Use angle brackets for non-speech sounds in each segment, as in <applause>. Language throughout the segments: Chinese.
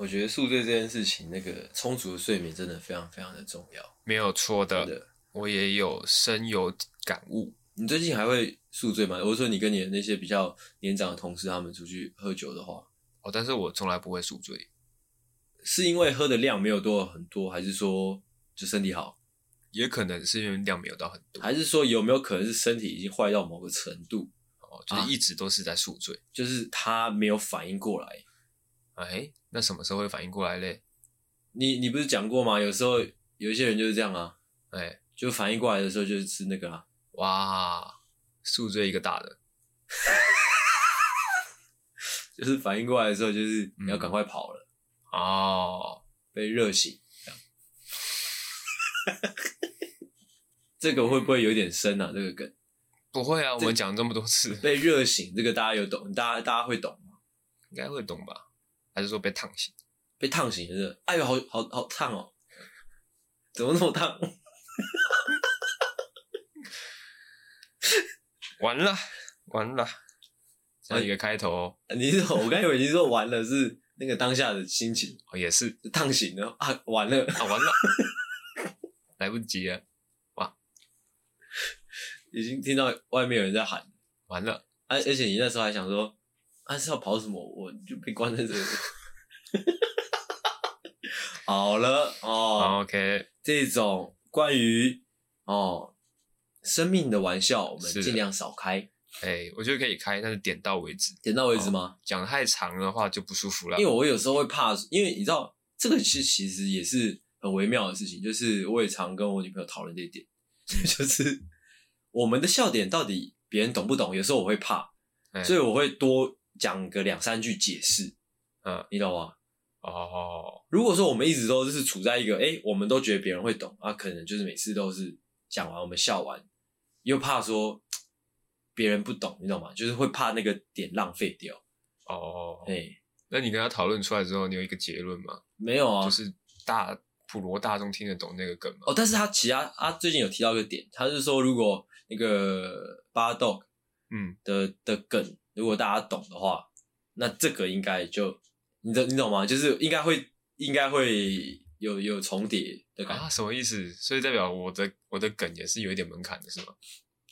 我觉得宿醉这件事情，那个充足的睡眠真的非常非常的重要，没有错的。的，我也有深有感悟。你最近还会宿醉吗？我说你跟你的那些比较年长的同事，他们出去喝酒的话，哦，但是我从来不会宿醉，是因为喝的量没有多很多，还是说就身体好？也可能是因为量没有到很多，还是说有没有可能是身体已经坏到某个程度？哦，就是一直都是在宿醉，啊，就是他没有反应过来。哎，那什么时候会反应过来嘞？你你不是讲过吗？有时候有一些人就是这样啊，哎，就反应过来的时候就是吃那个啊，哇，宿醉一个大的，<laughs> 就是反应过来的时候就是你要赶快跑了，嗯、哦，被热醒，<laughs> 这个会不会有点深啊？这个梗不会啊，我们讲这么多次，被热醒，这个大家有懂，大家大家会懂吗？应该会懂吧？还是说被烫醒？被烫醒是？哎呦，好好好烫哦！怎么那么烫？完 <laughs> 了完了，这样一个开头、哦啊。你是我刚以为你说完了是那个当下的心情哦，也是烫醒了啊，完了啊，完了，来不及了，哇！已经听到外面有人在喊，完了，而、啊、而且你那时候还想说。他、啊、是要跑什么？我就被关在这里。<laughs> 好了哦，OK，这种关于哦生命的玩笑，我们尽量少开。哎、欸，我觉得可以开，但是点到为止。点到为止吗？讲、哦、太长的话就不舒服了。因为我有时候会怕，因为你知道这个其实其实也是很微妙的事情，就是我也常跟我女朋友讨论这一点，<laughs> 就是我们的笑点到底别人懂不懂？有时候我会怕，欸、所以我会多。讲个两三句解释，嗯，你懂吗？哦，如果说我们一直都是处在一个，哎，我们都觉得别人会懂啊，可能就是每次都是讲完我们笑完，又怕说别人不懂，你懂吗？就是会怕那个点浪费掉。哦，哎，那你跟他讨论出来之后，你有一个结论吗？没有啊，就是大普罗大众听得懂那个梗吗？哦，但是他其他他最近有提到一个点，他是说如果那个巴 dog 嗯的的梗。如果大家懂的话，那这个应该就你懂你懂吗？就是应该会应该会有有重叠的感觉。啊，什么意思？所以代表我的我的梗也是有一点门槛的，是吗？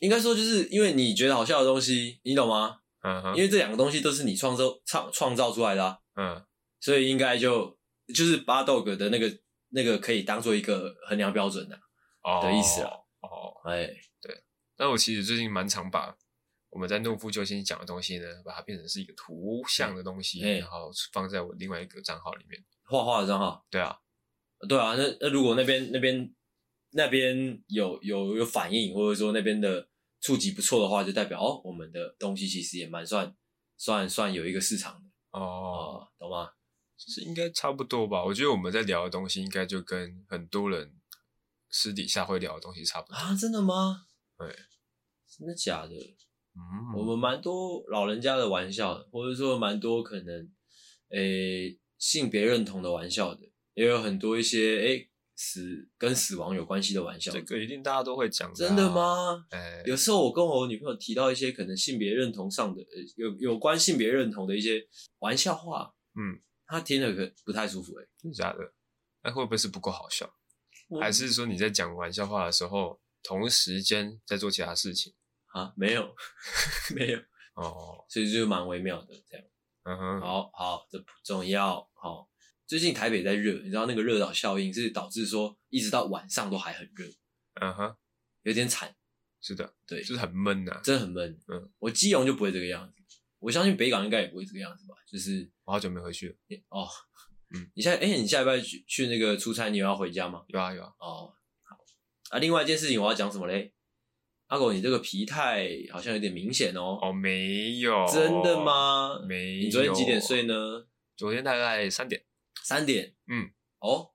应该说就是因为你觉得好笑的东西，你懂吗？嗯哼，因为这两个东西都是你创造创创造出来的啊，嗯，所以应该就就是巴豆哥的那个那个可以当做一个衡量标准的、啊、哦的意思啊。哦，哎，对，但我其实最近蛮常把。我们在诺夫救星讲的东西呢，把它变成是一个图像的东西，然后放在我另外一个账号里面。画画的账号？对啊，对啊。那那如果那边那边那边有有有反应，或者说那边的触及不错的话，就代表哦，我们的东西其实也蛮算算算有一个市场的哦，哦，懂吗？就是应该差不多吧。我觉得我们在聊的东西，应该就跟很多人私底下会聊的东西差不多啊？真的吗？对，真的假的？嗯，我们蛮多老人家的玩笑的，或者说蛮多可能，诶、欸，性别认同的玩笑的，也有很多一些诶、欸、死跟死亡有关系的玩笑。这个一定大家都会讲、啊。真的吗？哎、欸，有时候我跟我女朋友提到一些可能性别认同上的，有有关性别认同的一些玩笑话，嗯，她听了可不太舒服诶、欸，真的假的？那会不会是不够好笑？还是说你在讲玩笑话的时候，同时间在做其他事情？啊，没有，<laughs> 没有哦，所以就蛮微妙的这样。嗯哼，好好，这不重要。好，最近台北在热，你知道那个热岛效应是导致说一直到晚上都还很热。嗯哼，有点惨。是的，对，就是很闷呐、啊，真的很闷。嗯，我基隆就不会这个样子，我相信北港应该也不会这个样子吧？就是我好久没回去了。哦，嗯，你下哎、欸，你下礼拜去去那个出差，你有要回家吗？有啊有啊。哦，好啊。另外一件事情我要讲什么嘞？阿狗，你这个疲态好像有点明显哦。哦，没有，真的吗？没有。你昨天几点睡呢？昨天大概三点。三点？嗯。哦，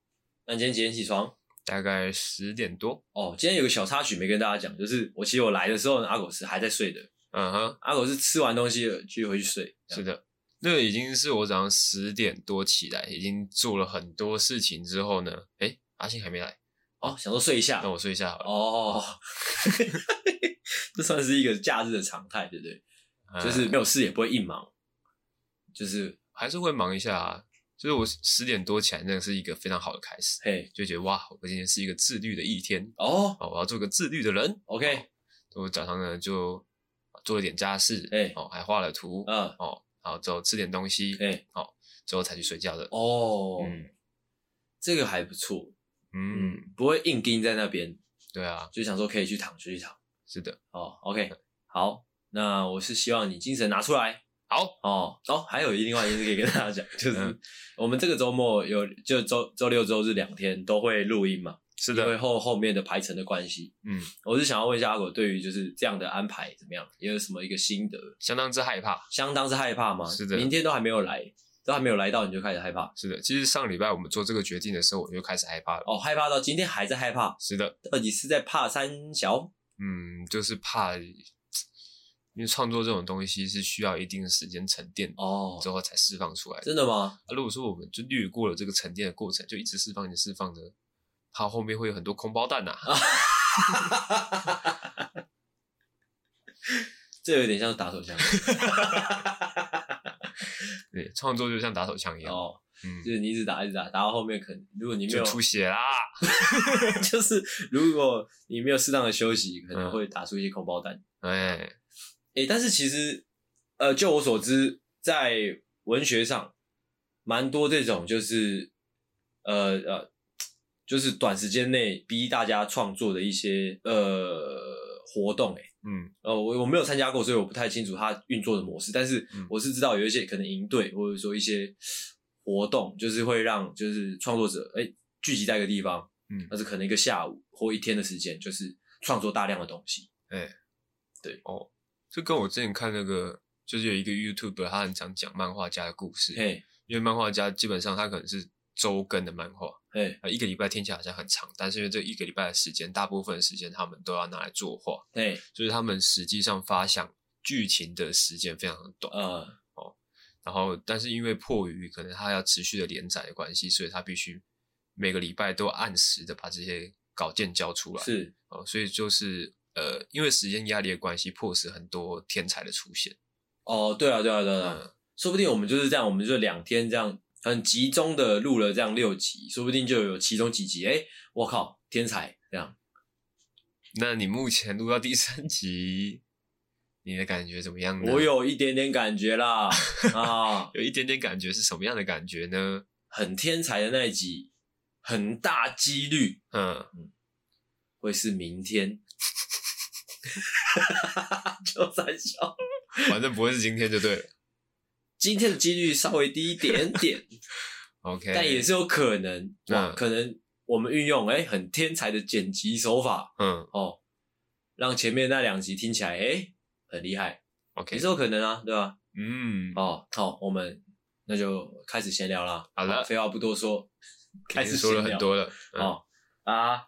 那你今天几点起床？大概十点多。哦，今天有个小插曲没跟大家讲，就是我其实我来的时候，阿狗是还在睡的。嗯哼，阿狗是吃完东西了就回去睡。是的，那已经是我早上十点多起来，已经做了很多事情之后呢，诶，阿信还没来。哦，想说睡一下，那我睡一下好了。哦，<laughs> 这算是一个假日的常态，对不对？嗯、就是没有事也不会硬忙，就是还是会忙一下啊。就是我十点多起来，那是一个非常好的开始。嘿，就觉得哇，我今天是一个自律的一天哦，我要做个自律的人。OK，我早上呢就做了点家事，哎，哦，还画了图，嗯，哦，然后之后吃点东西，哎，哦，之后才去睡觉的。哦，嗯，这个还不错，嗯，不会硬盯在那边。对啊，就想说可以去躺就去躺。是的，哦，OK，好，那我是希望你精神拿出来。好哦哦，还有另外一件事可以跟大家讲，就是我们这个周末有就周周六周日两天都会录音嘛，是的，因为后后面的排程的关系，嗯，我是想要问一下阿狗，对于就是这样的安排怎么样，也有什么一个心得？相当之害怕，相当之害怕吗？是的，明天都还没有来，都还没有来到你就开始害怕？是的，其实上礼拜我们做这个决定的时候，我就开始害怕了。哦，害怕到今天还在害怕？是的，到底是在怕三小？嗯，就是怕。因为创作这种东西是需要一定的时间沉淀哦，之后才释放出来的。真的吗？啊，如果说我们就略过了这个沉淀的过程，就一直释放，一直释放的，它后面会有很多空包蛋呐、啊。<laughs> 这有点像打手枪。<laughs> <laughs> 对，创作就像打手枪一样。哦，嗯，就是你一直打，一直打，打到后面可能，如果你没有出血啦，<laughs> 就是如果你没有适当的休息，可能会打出一些空包弹。哎、嗯。诶、欸，但是其实，呃，就我所知，在文学上，蛮多这种就是，呃呃，就是短时间内逼大家创作的一些呃活动。诶，嗯，呃，我我没有参加过，所以我不太清楚它运作的模式。但是我是知道有一些可能营队或者说一些活动，就是会让就是创作者哎、欸、聚集在一个地方，嗯，那是可能一个下午或一天的时间，就是创作大量的东西。哎、欸，对，哦。这跟我之前看那个，就是有一个 YouTuber，他很常讲漫画家的故事。嘿，因为漫画家基本上他可能是周更的漫画，嘿，一个礼拜听起来好像很长，但是因为这一个礼拜的时间，大部分的时间他们都要拿来作画，嘿，就是他们实际上发想剧情的时间非常的短，嗯，哦，然后但是因为迫于可能他要持续的连载的关系，所以他必须每个礼拜都按时的把这些稿件交出来，是，哦，所以就是。呃，因为时间压力的关系，迫使很多天才的出现。哦，对啊，对啊，对啊，嗯，说不定我们就是这样，我们就两天这样很集中的录了这样六集，说不定就有其中几集，哎，我靠，天才这样。那你目前录到第三集，你的感觉怎么样呢？我有一点点感觉啦，<laughs> 啊，有一点点感觉是什么样的感觉呢？很天才的那一集，很大几率，嗯嗯，会是明天。<laughs> <laughs> 就三笑，反正不会是今天就对了。今天的几率稍微低一点点，<laughs> OK，但也是有可能，哇，嗯、可能我们运用哎、欸、很天才的剪辑手法，嗯。哦，让前面那两集听起来哎、欸、很厉害，OK，也是有可能啊，对吧？嗯，哦，好，我们那就开始闲聊啦。好了，废话不多说，开始说了很多了，嗯、哦啊。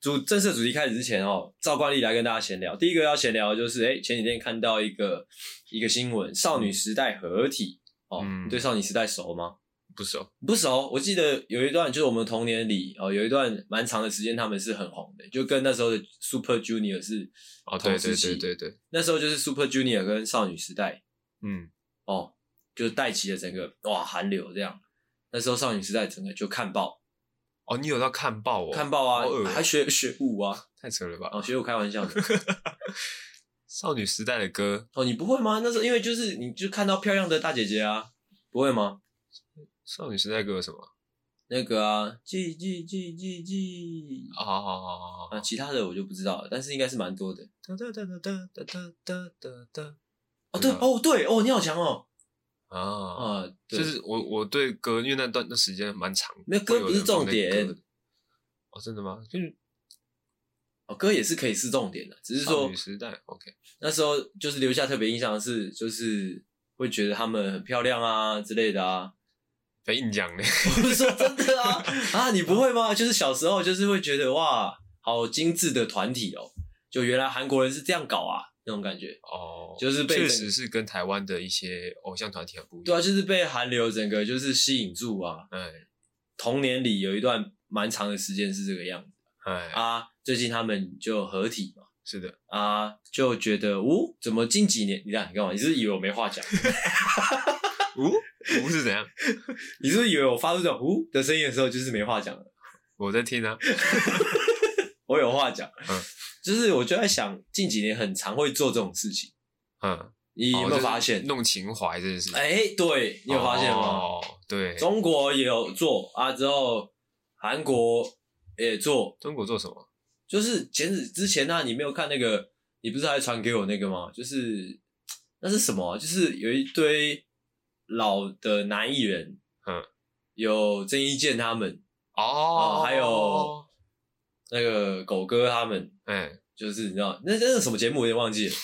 主正式主题开始之前哦，照惯例来跟大家闲聊。第一个要闲聊的就是，哎，前几天看到一个一个新闻，少女时代合体哦、嗯，你对少女时代熟吗？不熟，不熟。我记得有一段就是我们童年里哦，有一段蛮长的时间他们是很红的，就跟那时候的 Super Junior 是哦，对对对对对，那时候就是 Super Junior 跟少女时代，嗯，哦，就带起了整个哇韩流这样。那时候少女时代整个就看爆。哦，你有到看报哦？看报啊，喔、还学学舞啊，太扯了吧！哦，学舞开玩笑的。<laughs> 少女时代的歌哦，你不会吗？那时候因为就是你就看到漂亮的大姐姐啊，不会吗？少女时代歌有什么？那个啊，记记记记记啊，好好好好啊，其他的我就不知道了，但是应该是蛮多的。哒哒哒哒哒哒哒哒。哦，对哦对哦，你好强哦。啊啊，就是我我对歌，因为那段那时间蛮长，那歌不是重点。哦，真的吗？就是哦，歌也是可以是重点的，只是说女时代，OK，那时候就是留下特别印象的是，就是会觉得他们很漂亮啊之类的啊。被硬讲呢？<laughs> 我不是说真的啊啊，你不会吗？就是小时候就是会觉得哇，好精致的团体哦，就原来韩国人是这样搞啊。那种感觉哦，就是被确实是跟台湾的一些偶像团体很不一样。对啊，就是被韩流整个就是吸引住啊。哎，童年里有一段蛮长的时间是这个样子。哎啊，最近他们就合体嘛。是的啊，就觉得哦，怎么近几年你看你干嘛？你是，以为我没话讲？<laughs> 呜呜是怎样？你是不是以为我发出这种呜的声音的时候，就是没话讲了？我在听啊，<laughs> 我有话讲。嗯，就是我就在想，近几年很常会做这种事情。嗯，你有没有发现？哦就是、弄情怀这件事？哎、欸，对，你有发现吗？哦，对，中国也有做啊，之后韩国也做。中国做什么？就是前子之前呢、啊，你没有看那个？你不是还传给我那个吗？就是那是什么、啊？就是有一堆老的男艺人，嗯，有郑伊健他们哦、啊，还有那个狗哥他们，哎、嗯，就是你知道那那是什么节目？我有点忘记了。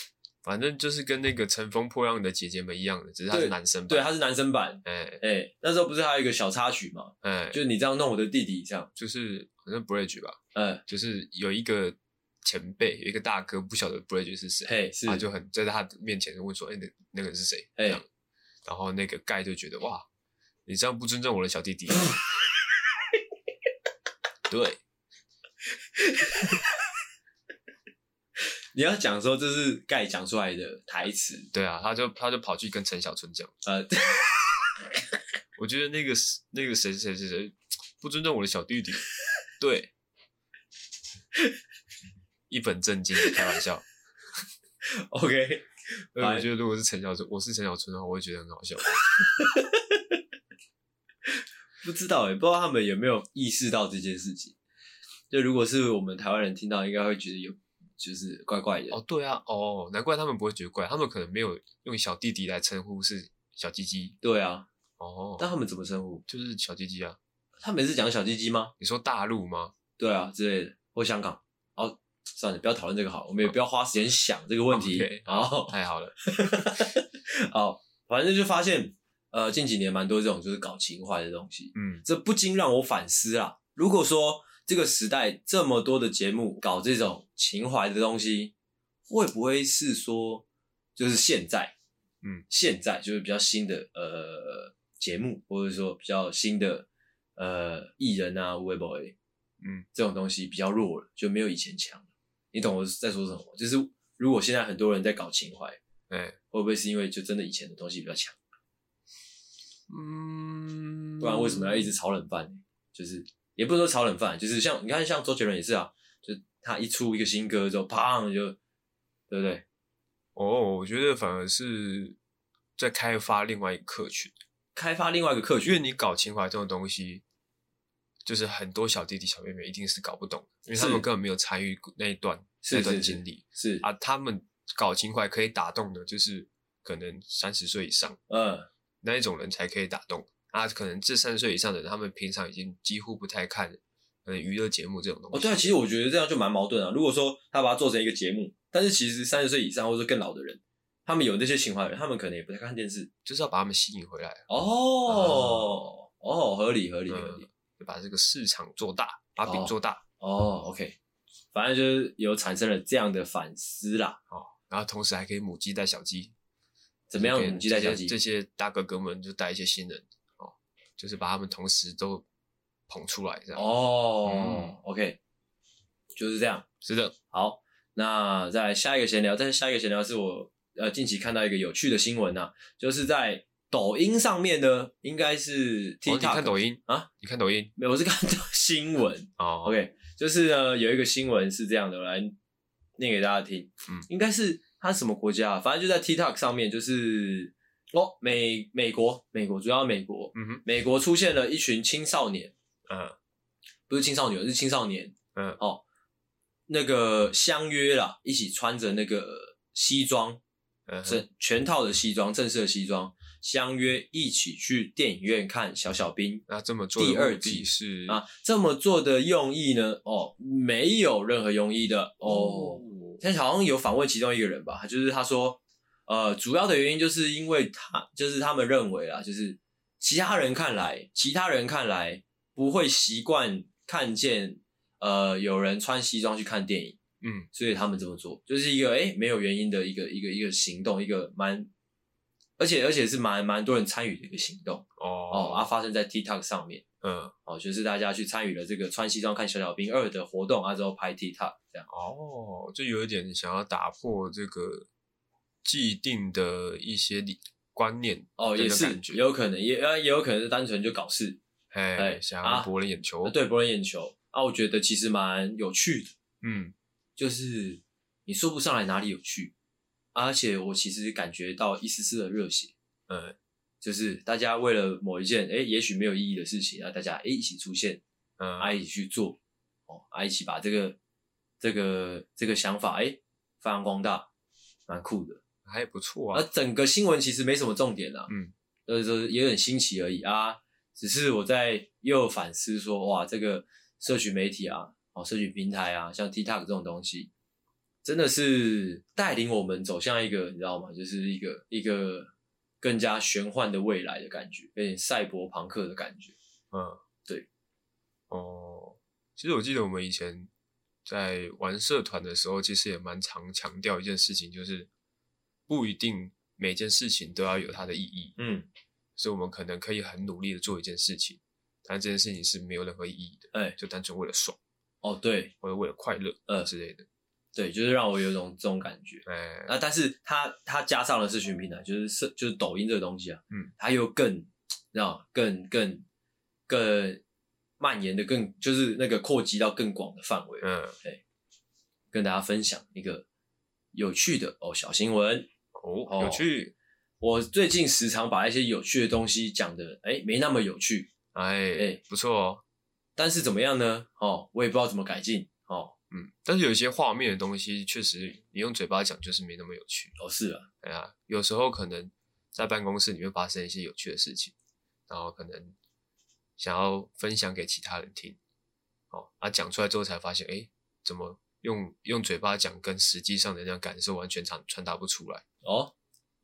反正就是跟那个乘风破浪的姐姐们一样的，只是他是男生版。对，他是男生版。哎、欸、哎、欸，那时候不是还有一个小插曲吗？哎、欸，就是你这样弄我的弟弟，这样就是好像 Bridge 吧？嗯、欸，就是有一个前辈，有一个大哥不晓得 Bridge 是谁，嘿，是，他就很在他面前问说：“哎、欸，那那个人是谁？”哎，然后那个盖就觉得哇，你这样不尊重我的小弟弟。<laughs> 对。<laughs> 你要讲说这是盖讲出来的台词，对啊，他就他就跑去跟陈小春讲，呃，<laughs> 我觉得那个那个谁谁谁谁不尊重我的小弟弟，<laughs> 对，一本正经的开玩笑，OK，我觉得如果是陈小春，我是陈小春的话，我会觉得很好笑，不知道哎、欸，不知道他们有没有意识到这件事情，就如果是我们台湾人听到，应该会觉得有。就是怪怪的哦，对啊，哦，难怪他们不会觉得怪，他们可能没有用小弟弟来称呼是小鸡鸡，对啊，哦，但他们怎么称呼？就是小鸡鸡啊，他们是讲小鸡鸡吗？你说大陆吗？对啊，之类的，或香港。哦，算了，不要讨论这个好，我们也不要花时间想这个问题。哦、okay, 太好了，好，反正就发现，呃，近几年蛮多这种就是搞情怀的东西，嗯，这不禁让我反思啊，如果说。这个时代这么多的节目搞这种情怀的东西，会不会是说就是现在，嗯，现在就是比较新的呃节目，或者说比较新的呃艺人啊、微博，嗯，这种东西比较弱了，就没有以前强了。你懂我在说什么？就是如果现在很多人在搞情怀，哎，会不会是因为就真的以前的东西比较强？嗯，不然为什么要一直炒冷饭？就是。也不是说炒冷饭，就是像你看，像周杰伦也是啊，就他一出一个新歌之后，砰就，对不对？哦，我觉得反而是在开发另外一个客群，开发另外一个客群，因为你搞情怀这种东西，就是很多小弟弟小妹妹一定是搞不懂，因为他们根本没有参与那一段那段经历，是，是，是。啊，他们搞情怀可以打动的，就是可能三十岁以上，嗯，那一种人才可以打动。啊，可能这三十岁以上的人，他们平常已经几乎不太看，呃，娱乐节目这种东西。哦，对啊，其实我觉得这样就蛮矛盾啊。如果说他把它做成一个节目，但是其实三十岁以上或者更老的人，他们有那些情怀的人，他们可能也不太看电视，就是要把他们吸引回来。哦，哦，哦，合理，合理，合理，嗯，就把这个市场做大，把饼做大。哦，哦，OK，反正就是有产生了这样的反思啦。哦，然后同时还可以母鸡带小鸡，怎么样？母鸡带小鸡，这些大哥哥们就带一些新人。就是把他们同时都捧出来，这样哦、嗯、，OK，就是这样，是的。好，那再下一个闲聊，再下一个闲聊是我呃近期看到一个有趣的新闻呐、啊，就是在抖音上面呢，应该是 TikTok、哦、你看抖音啊？你看抖音？没有，我是看到新闻 <laughs> 哦。OK，就是呢有一个新闻是这样的，我来念给大家听。嗯，应该是它什么国家？反正就在 TikTok 上面，就是。哦，美美国，美国主要美国，嗯哼，美国出现了一群青少年，嗯，不是青少年，是青少年，嗯，哦，那个相约啦，一起穿着那个西装，嗯，正全套的西装，正式的西装，相约一起去电影院看小小兵。那这么做的第二季是啊，这么做的用意呢？哦，没有任何用意的哦。现在好像有访问其中一个人吧，就是他说。呃，主要的原因就是因为他，就是他们认为啊，就是其他人看来，其他人看来不会习惯看见呃有人穿西装去看电影，嗯，所以他们这么做，就是一个诶、欸、没有原因的一个一个一个行动，一个蛮，而且而且是蛮蛮多人参与的一个行动哦哦，啊发生在 TikTok 上面，嗯，哦，就是大家去参与了这个穿西装看小小兵二的活动啊，之后拍 TikTok 这样，哦，就有一点想要打破这个。既定的一些理观念哦，也是也有可能，也也有可能是单纯就搞事，哎，想要博人眼球，对，博人眼球。啊，我觉得其实蛮有趣的，嗯，就是你说不上来哪里有趣，而且我其实感觉到一丝丝的热血，嗯，就是大家为了某一件哎，也许没有意义的事情，啊大家哎一起出现，嗯，啊一起去做，哦，啊一起把这个这个这个想法哎发扬光大，蛮酷的。还不错啊，而整个新闻其实没什么重点啊，嗯，就是也有点新奇而已啊。只是我在又反思说，哇，这个社群媒体啊，哦，社群平台啊，像 TikTok 这种东西，真的是带领我们走向一个，你知道吗？就是一个一个更加玄幻的未来的感觉，有点赛博朋克的感觉。嗯，对。哦，其实我记得我们以前在玩社团的时候，其实也蛮常强调一件事情，就是。不一定每件事情都要有它的意义，嗯，所以我们可能可以很努力的做一件事情，但这件事情是没有任何意义的，哎，就单纯为了爽，哦，对，或者为了快乐，呃之类的，对，就是让我有种这种感觉，哎，那但是它它加上了社群平台，就是社就是抖音这个东西啊，嗯，它又更，知道更更更蔓延的更就是那个扩及到更广的范围，嗯，对，跟大家分享一个有趣的哦小新闻。哦，有趣！我最近时常把一些有趣的东西讲的，哎，没那么有趣，哎哎，不错哦。但是怎么样呢？哦，我也不知道怎么改进。哦，嗯，但是有一些画面的东西，确实你用嘴巴讲就是没那么有趣。哦，是啊，哎呀，有时候可能在办公室里面发生一些有趣的事情，然后可能想要分享给其他人听，哦，啊，讲出来之后才发现，哎，怎么用用嘴巴讲跟实际上的那样感受完全传传达不出来。哦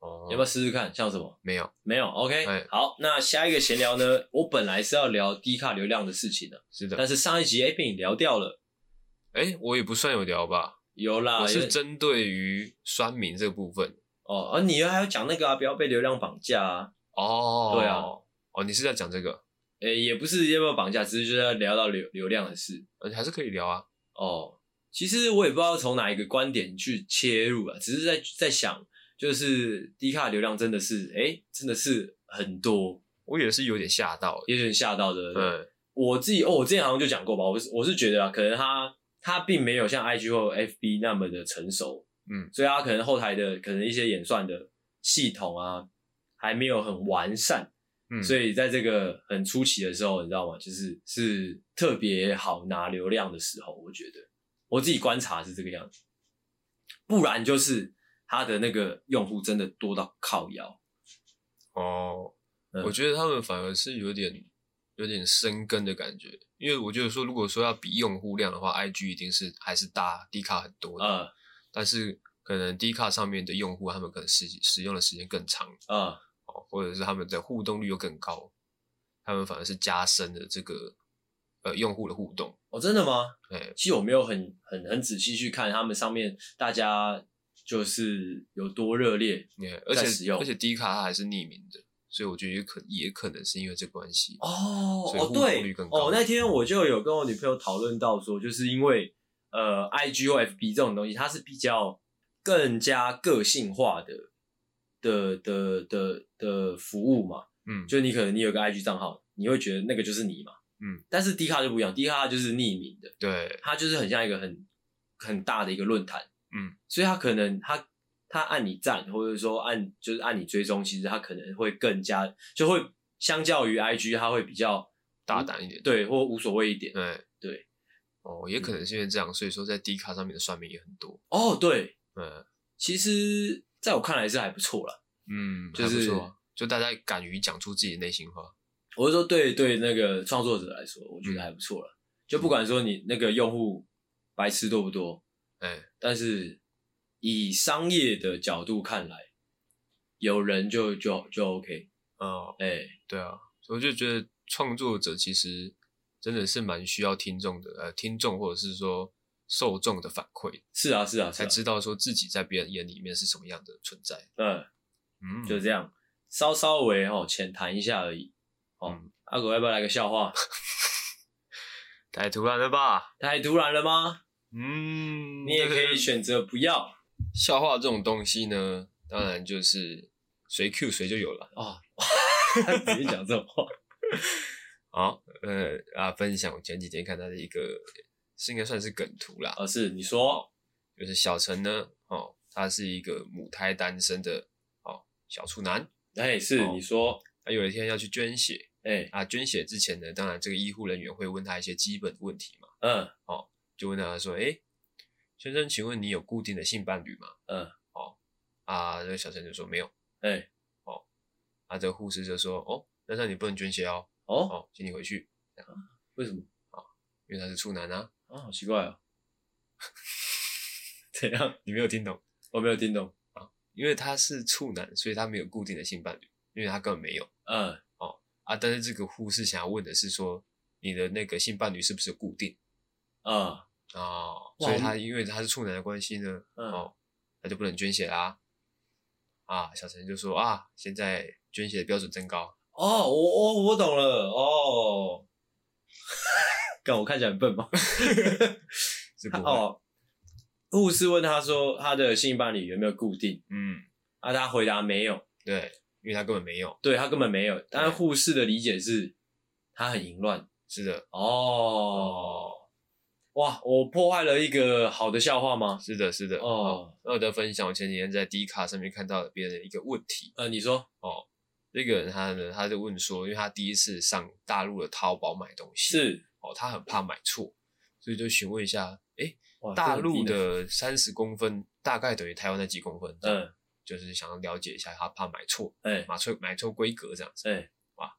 哦，要不要试试看？像什么？没有，没有。OK，哎，好，那下一个闲聊呢？我本来是要聊低卡流量的事情的，是的。但是上一集哎被你聊掉了。哎，我也不算有聊吧？有啦，我是针对于酸民这个部分。哦，而你还要讲那个啊，不要被流量绑架啊。哦，对啊。哦，你是在讲这个？哎，也不是要不要绑架，只是就是要聊到流流量的事。呃，还是可以聊啊。哦，其实我也不知道从哪一个观点去切入啊，只是在在想。就是低卡流量真的是，哎、欸，真的是很多，我也是有点吓到，有点吓到的。对，嗯、我自己哦，我之前好像就讲过吧，我是我是觉得啊，可能他他并没有像 IG 或 FB 那么的成熟，嗯，所以他可能后台的可能一些演算的系统啊，还没有很完善，嗯，所以在这个很初期的时候，你知道吗？就是是特别好拿流量的时候，我觉得我自己观察是这个样子，不然就是。他的那个用户真的多到靠腰哦，嗯、我觉得他们反而是有点有点生根的感觉，因为我觉得说，如果说要比用户量的话，IG 一定是还是大 D 卡很多的，嗯，但是可能 D 卡上面的用户，他们可能使使用的时间更长，嗯，哦，或者是他们的互动率又更高，他们反而是加深了这个呃用户的互动。哦，真的吗？对，其实我没有很很很仔细去看他们上面大家。就是有多热烈，而且使用。而且 D 卡它还是匿名的，所以我觉得也可也可能是因为这关系哦哦对哦，那天我就有跟我女朋友讨论到说，就是因为呃，IG 或 FB 这种东西，它是比较更加个性化的的的的的服务嘛，嗯，就你可能你有个 IG 账号，你会觉得那个就是你嘛，嗯，但是 D 卡就不一样，D 卡就是匿名的，对，它就是很像一个很很大的一个论坛。嗯，所以它可能它它按你赞，或者说按就是按你追踪，其实它可能会更加就会相较于 IG，它会比较大胆一点，对，或无所谓一点，对对。哦，也可能是因为这样，所以说在 D 卡上面的算命也很多。哦，对，嗯，其实在我看来是还不错啦，嗯，就是就大家敢于讲出自己的内心话。我是说对对那个创作者来说，我觉得还不错了。就不管说你那个用户白痴多不多。哎、欸，但是以商业的角度看来，有人就就就 OK 哦，哎、欸，对啊，所以我就觉得创作者其实真的是蛮需要听众的，呃，听众或者是说受众的反馈，是啊是啊，才知道说自己在别人眼里面是什么样的存在。嗯嗯，就这样，稍稍微哦浅谈一下而已。哦，嗯、阿狗要不要来个笑话？<laughs> 太突然了吧？太突然了吗？嗯，你也可以选择不要。笑话这种东西呢，当然就是随 Q 谁就有了啊，<laughs> 他直接讲这种话。<laughs> 好，呃啊，分享我前几天看到的一个，是应该算是梗图啦。哦，是你说，就是小陈呢，哦，他是一个母胎单身的哦小处男。哎，是、哦、你说，他有一天要去捐血，哎啊，捐血之前呢，当然这个医护人员会问他一些基本的问题嘛。嗯，哦，就问他说，哎，先生，请问你有固定的性伴侣吗？嗯，哦，啊，这个小陈就说没有。哎，哦，啊，这个护士就说，哦，那那你不能捐血哦。哦，哦，请你回去。为什么？啊，因为他是处男啊。啊，好奇怪啊。<laughs> 怎样？你没有听懂？我没有听懂啊。因为他是处男，所以他没有固定的性伴侣，因为他根本没有。嗯。哦啊，但是这个护士想要问的是说，你的那个性伴侣是不是固定？嗯。哦，所以他因为他是处男的关系呢，嗯、哦，他就不能捐血啦。啊，小陈就说啊，现在捐血的标准增高。哦，我我我懂了哦。干，我看起来很笨吗？<laughs> 是不哦。护士问他说，他的性伴侣有没有固定？嗯，啊，他回答没有。对，因为他根本没有。对，他根本没有。但是护士的理解是，他很淫乱。是的。哦。哇，我破坏了一个好的笑话吗？是的，是的。哦。那我在分享，我前几天在 D 卡上面看到别人的一个问题。呃，你说。哦。这个人他呢，他就问说，因为他第一次上大陆的淘宝买东西，是哦，他很怕买错，所以就询问一下，哎，大陆的三十公分大概等于台湾的几公分？嗯，就是想要了解一下，他怕买错，哎，买错买错规格这样子，哎，哇，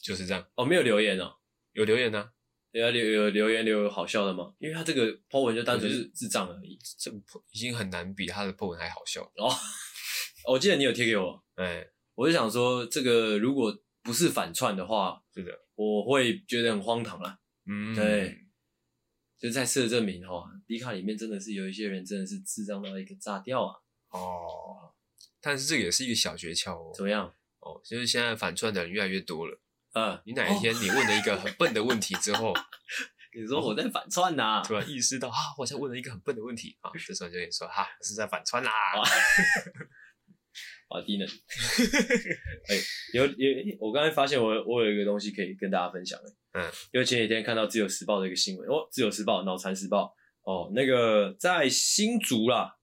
就是这样。哦，没有留言哦，有留言呢，有留有留言留有好笑的吗？因为他这个 po 文就单纯是智障而已，这个已经很难比他的 po 文还好笑哦。<laughs> 我记得你有贴给我，哎。我就想说，这个如果不是反串的话，是的，我会觉得很荒唐啦。嗯，对，就再次证明哈迪卡里面真的是有一些人真的是智障到一个炸掉啊。哦，但是这个也是一个小诀窍哦。怎么样？哦，就是现在反串的人越来越多了。嗯，你哪一天你问了一个很笨的问题之后，<laughs> 你说我在反串呐、啊，突然意识到啊，我在问了一个很笨的问题啊，这时候就跟你说哈，我是在反串啦。<laughs> 啊，低能！哎、欸，有有，我刚才发现我我有一个东西可以跟大家分享嗯，因为前几天看到《自由时报》的一个新闻，哦，《自由时报》脑残时报哦，那个在新竹啦，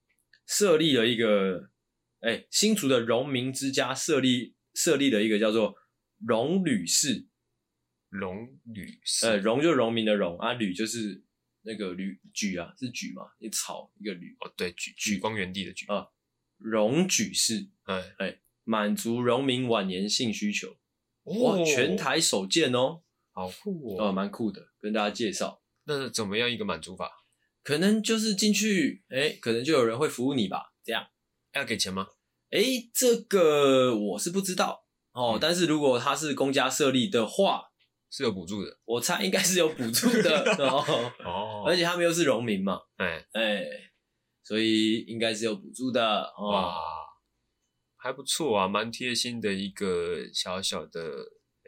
设立了一个，哎、欸，新竹的荣民之家设立设立了一个叫做荣旅室，荣旅室，呃，荣就荣民的荣啊，旅就是那个旅举啊，是举嘛，一草一个旅，哦，对，举举光原地的举啊。荣举室，哎哎，满足荣民晚年性需求，哦、哇，全台首见哦，好酷哦，蛮、呃、酷的，跟大家介绍。那是怎么样一个满足法？可能就是进去，哎，可能就有人会服务你吧，这样。要给钱吗？哎，这个我是不知道。哦、嗯，但是如果他是公家设立的话，是有补助的，我猜应该是有补助的。<laughs> 哦，哦，而且他们又是农民嘛，哎。哎。所以应该是有补助的。哇，还不错啊，蛮贴心的一个小小的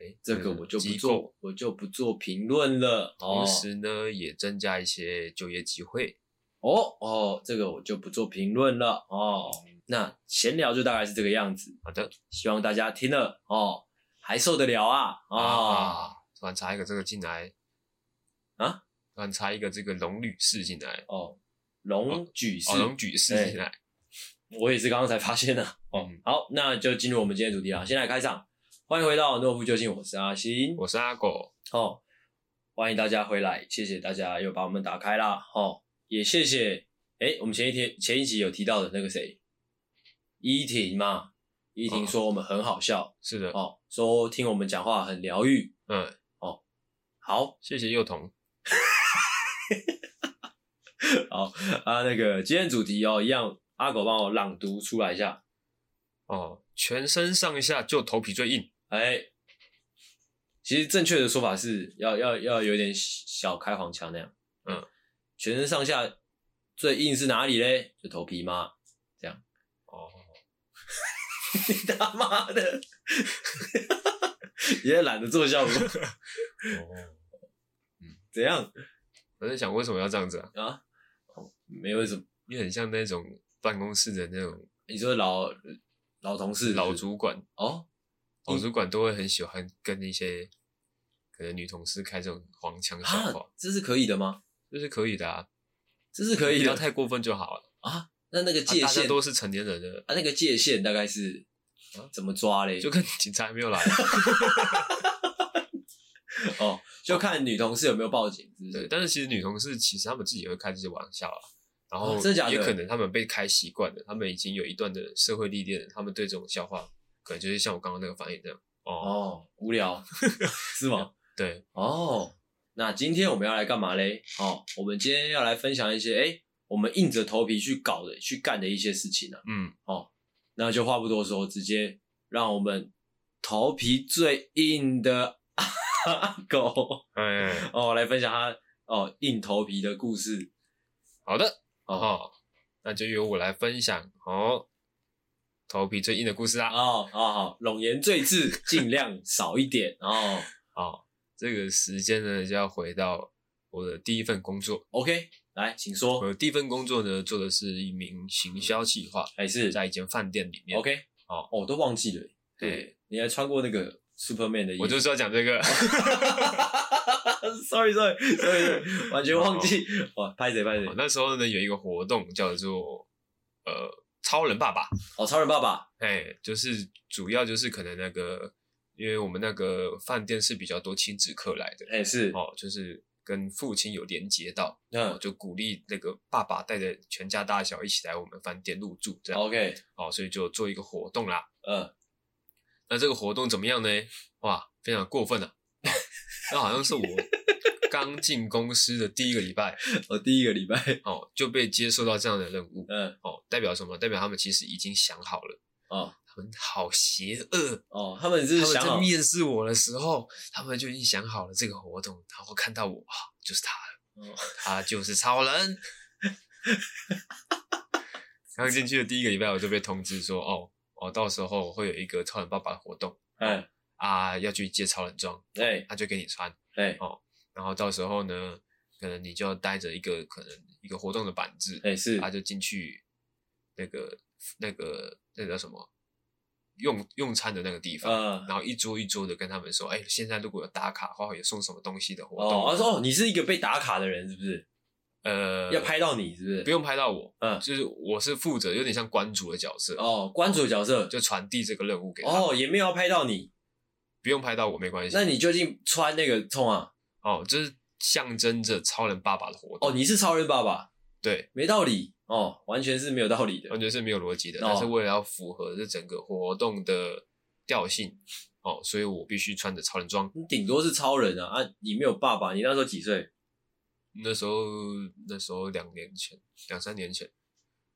哎，这个我就不做，我就不做评论了。同时呢，也增加一些就业机会。哦哦，这个我就不做评论了哦。那闲聊就大概是这个样子。好的，希望大家听了哦还受得了啊啊！突然插一个这个进来啊，突然插一个这个龙女士进来哦。龙举士，龙举士进来，我也是刚刚才发现的。哦、嗯，好，那就进入我们今天的主题啊。先来开场，欢迎回到诺夫救星，我是阿星，我是阿狗。哦，欢迎大家回来，谢谢大家又把我们打开啦。哦，也谢谢，哎，我们前一天前一集有提到的那个谁，依婷嘛，依婷说我们很好笑，哦、是的，哦，说听我们讲话很疗愈，嗯，哦，好，谢谢幼童。<laughs> 好啊，那个今天主题哦，一样，阿狗帮我朗读出来一下哦。全身上下就头皮最硬，哎，其实正确的说法是要要要有点小开黄腔那样，嗯，全身上下最硬是哪里嘞？就头皮吗？这样哦，<laughs> 你他妈的，也懒得做效果哦，<laughs> 嗯，怎样？我在想为什么要这样子啊？啊？没有什么，你很像那种办公室的那种，你说老老同事老主管哦，老主管都会很喜欢跟一些可能女同事开这种黄腔笑话，这是可以的吗？这是可以的啊，这是可以的，不要太过分就好了啊。那那个界限，啊、大家都是成年人的啊，那个界限大概是怎么抓嘞？就跟警察还没有来。<laughs> 哦，就看女同事有没有报警是不是？对，但是其实女同事其实他们自己也会开这些玩笑啊，然后也可能他们被开习惯了，他们已经有一段的社会历练了，他们对这种笑话可能就是像我刚刚那个反应这样。哦，哦无聊 <laughs> 是吗？<laughs> 对。哦，那今天我们要来干嘛嘞？哦，我们今天要来分享一些哎，我们硬着头皮去搞的、去干的一些事情呢、啊。嗯，哦，那就话不多说，直接让我们头皮最硬的。阿狗，哎，哦，来分享他哦硬头皮的故事。好的，哦，那就由我来分享哦，头皮最硬的故事啊。哦，好好，冗言赘字尽量少一点哦。<laughs> 好，这个时间呢就要回到我的第一份工作。OK，来，请说。我的第一份工作呢，做的是一名行销企划，还是在一间饭店里面。OK，哦，我都忘记了。对，你还穿过那个。Superman 的衣服，我就是要讲这个。<laughs> Sorry Sorry Sorry，完全忘记。哇，拍谁拍谁？那时候呢，有一个活动叫做呃超人爸爸。哦，超人爸爸，哎，就是主要就是可能那个，因为我们那个饭店是比较多亲子客来的，哎是哦，就是跟父亲有连接到，嗯，就鼓励那个爸爸带着全家大小一起来我们饭店入住，这样 OK，哦，所以就做一个活动啦，嗯。那这个活动怎么样呢？哇，非常过分啊！那好像是我刚进公司的第一个礼拜，<laughs> 哦，第一个礼拜。<laughs> 哦就被接受到这样的任务，嗯，哦，代表什么？代表他们其实已经想好了，哦，他们好邪恶。哦，他们是想他们在面试我的时候，他们就已经想好了这个活动，然后看到我啊，就是他了，哦，他就是超人。<laughs> 刚进去的第一个礼拜，我就被通知说，哦。哦，到时候会有一个超人爸爸的活动，嗯、哦、啊，要去借超人装，对、欸，他就给你穿，对、欸，哦，然后到时候呢，可能你就要带着一个可能一个活动的板子，哎、欸、是，他就进去那个那个那个叫什么用用餐的那个地方，嗯，然后一桌一桌的跟他们说，哎、欸，现在如果有打卡的话，有送什么东西的活动，哦，他说哦，你是一个被打卡的人是不是？呃，要拍到你是不是？不用拍到我，嗯，就是我是负责有点像关主的角色哦，关主的角色就传递这个任务给他。哦，也没有要拍到你，不用拍到我没关系。那你究竟穿那个冲啊？哦，就是象征着超人爸爸的活动。哦，你是超人爸爸？对，没道理哦，完全是没有道理的，完全是没有逻辑的。哦，但是为了要符合这整个活动的调性，哦，所以我必须穿着超人装。你顶多是超人啊啊！你没有爸爸，你那时候几岁？那时候，那时候两年前，两三年前，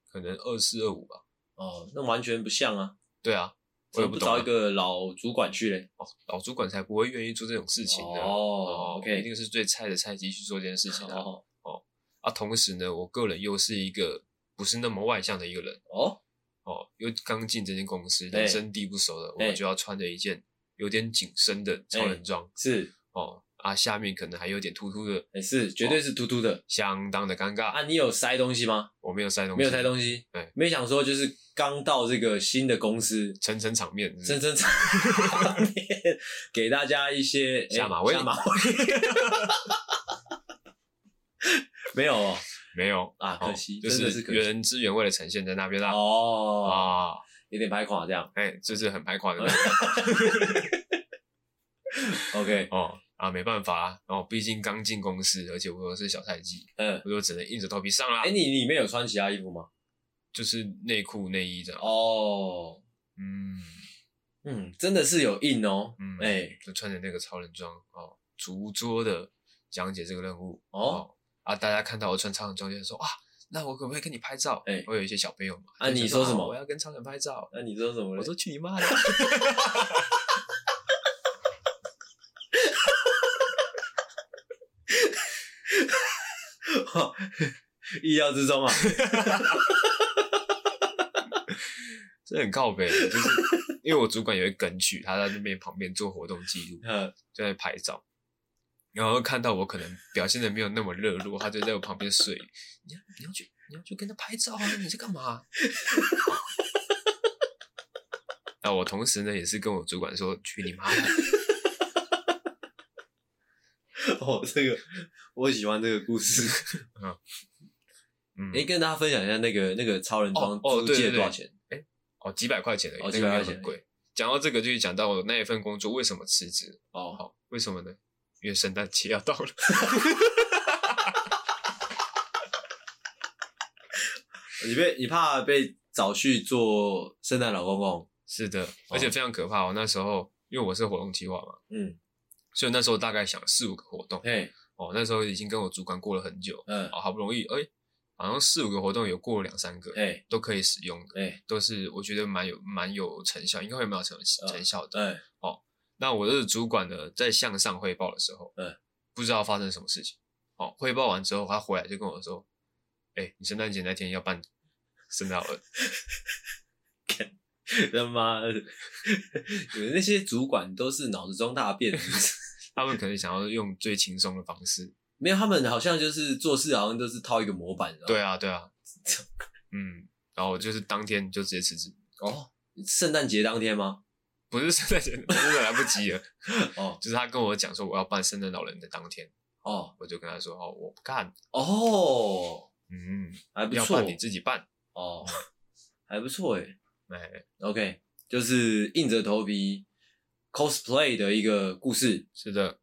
可能二四二五吧。哦，那完全不像啊。对啊，我也不。找一个老主管去嘞。哦，老主管才不会愿意做这种事情的。哦，哦，OK，一定是最菜的菜鸡去做这件事情的。哦，哦，啊，同时呢，我个人又是一个不是那么外向的一个人。哦，哦，又刚进这间公司，人生地不熟的，我就要穿着一件有点紧身的超人装。是，哦。啊，下面可能还有点突突的，是，绝对是突突的，哦、相当的尴尬。啊！你有塞东西吗？我没有塞东西，没有塞东西，对，没想说就是刚到这个新的公司，撑撑场面，撑撑场面，给大家一些 <laughs> 下马威，下马威，<laughs> 没有哦，没有啊，可惜，哦、就是原汁原味的呈现在那边啦，哦。啊，有点拍垮这样，哎、欸，就是很拍垮的，<laughs> OK，哦。啊，没办法啊，然后毕竟刚进公司，而且我又是小菜鸡，嗯，我就只能硬着头皮上啦。哎、欸，你里面有穿其他衣服吗？就是内裤、内衣这样。哦，嗯嗯，真的是有硬哦。嗯，哎、欸，就穿着那个超人装哦，逐桌的讲解这个任务哦，哦。啊，大家看到我穿超人装，就说啊，那我可不可以跟你拍照？哎、欸，我有一些小朋友嘛。啊，你说什么？我要跟超人拍照。那、啊、你说什么？我说去你妈的！<laughs> <laughs> 意料之中啊，<laughs> 这很靠北，就是因为我主管有一个跟去，他在那边旁边做活动记录，就在拍照，然后看到我可能表现的没有那么热络，他就在我旁边睡。你要你要去你要去跟他拍照啊？你在干嘛？<laughs> 那我同时呢，也是跟我主管说：“去你妈的！” <laughs> 哦，这个我喜欢这个故事。<laughs> 嗯，哎、欸，跟大家分享一下那个那个超人装租借多少钱？哎、哦，哦，几百块钱的，哦，几百块钱，贵。讲到这个，就是讲到我那一份工作为什么辞职。哦，好，为什么呢？因为圣诞节要到了。<laughs> 你被你怕被找去做圣诞老公公？是的，而且非常可怕。我那时候因为我是活动计划嘛，嗯，所以那时候大概想四五个活动。哎，哦，那时候已经跟我主管过了很久，嗯，好不容易，哎、欸，好像四五个活动有过了两三个，哎，都可以使用的，哎，都是我觉得蛮有蛮有成效，应该会蛮有成成效的，哎，哦，那我的主管呢，在向上汇报的时候，嗯，不知道发生什么事情，哦，汇报完之后，他回来就跟我说，哎、欸，你圣诞节那天要办圣诞老人。<laughs> <laughs> 他妈的，你们那些主管都是脑子装大便？<laughs> 他们可能想要用最轻松的方式，没有，他们好像就是做事好像都是套一个模板。对啊，对啊，<laughs> 嗯，然后就是当天就直接辞职。哦，圣诞节当天吗？不是圣诞节，真的来不及了。哦，就是他跟我讲说我要办圣诞老人的当天，哦，我就跟他说哦，我不干。哦，嗯，还不错，要办你自己办。哦，还不错诶。哎，OK，就是硬着头皮 cosplay 的一个故事。是的，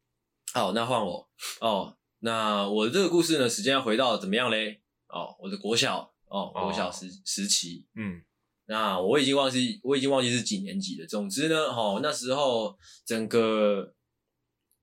好，那换我哦。那我的这个故事呢，时间要回到怎么样嘞？哦，我的国小哦，国小时、哦、时期。嗯，那我已经忘记，我已经忘记是几年级了。总之呢，哦，那时候整个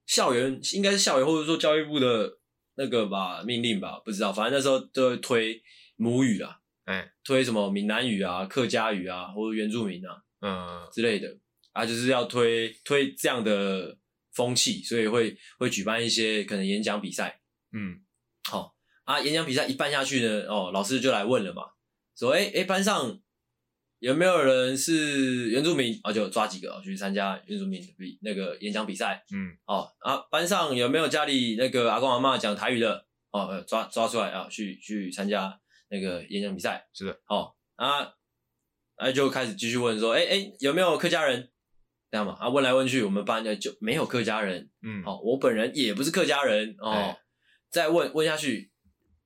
校园应该是校园，或者说教育部的那个吧命令吧，不知道。反正那时候都会推母语啦。哎，推什么闽南语啊、客家语啊，或者原住民啊，嗯之类的啊，就是要推推这样的风气，所以会会举办一些可能演讲比赛。嗯，好、哦、啊，演讲比赛一办下去呢，哦，老师就来问了嘛，说，哎、欸、哎、欸，班上有没有人是原住民？啊，就抓几个去参加原住民的比那个演讲比赛。嗯，哦啊，班上有没有家里那个阿公阿妈讲台语的？哦，抓抓出来啊，去去参加。那个演讲比赛是的，哦啊，啊就开始继续问说，哎、欸、哎、欸，有没有客家人？这样嘛，啊问来问去，我们班就就没有客家人，嗯，哦，我本人也不是客家人哦。欸、再问问下去，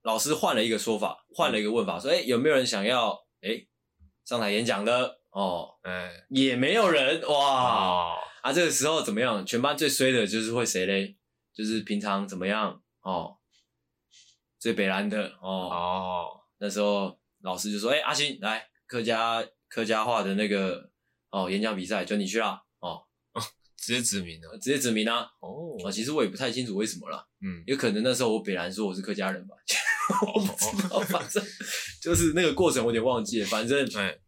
老师换了一个说法，换了一个问法，说，哎、欸，有没有人想要哎、欸、上台演讲的？哦，哎、欸，也没有人，哇，哦、啊，这个时候怎么样？全班最衰的就是会谁嘞？就是平常怎么样？哦，最北蓝的，哦。哦那时候老师就说：“哎、欸，阿星，来客家客家话的那个哦演讲比赛，就你去啦哦，哦，直接指名了，直接指名啊哦。啊，其实我也不太清楚为什么啦，嗯，有可能那时候我北兰说我是客家人吧，<laughs> 我不知道，反正就是那个过程我有点忘记了，反正哎，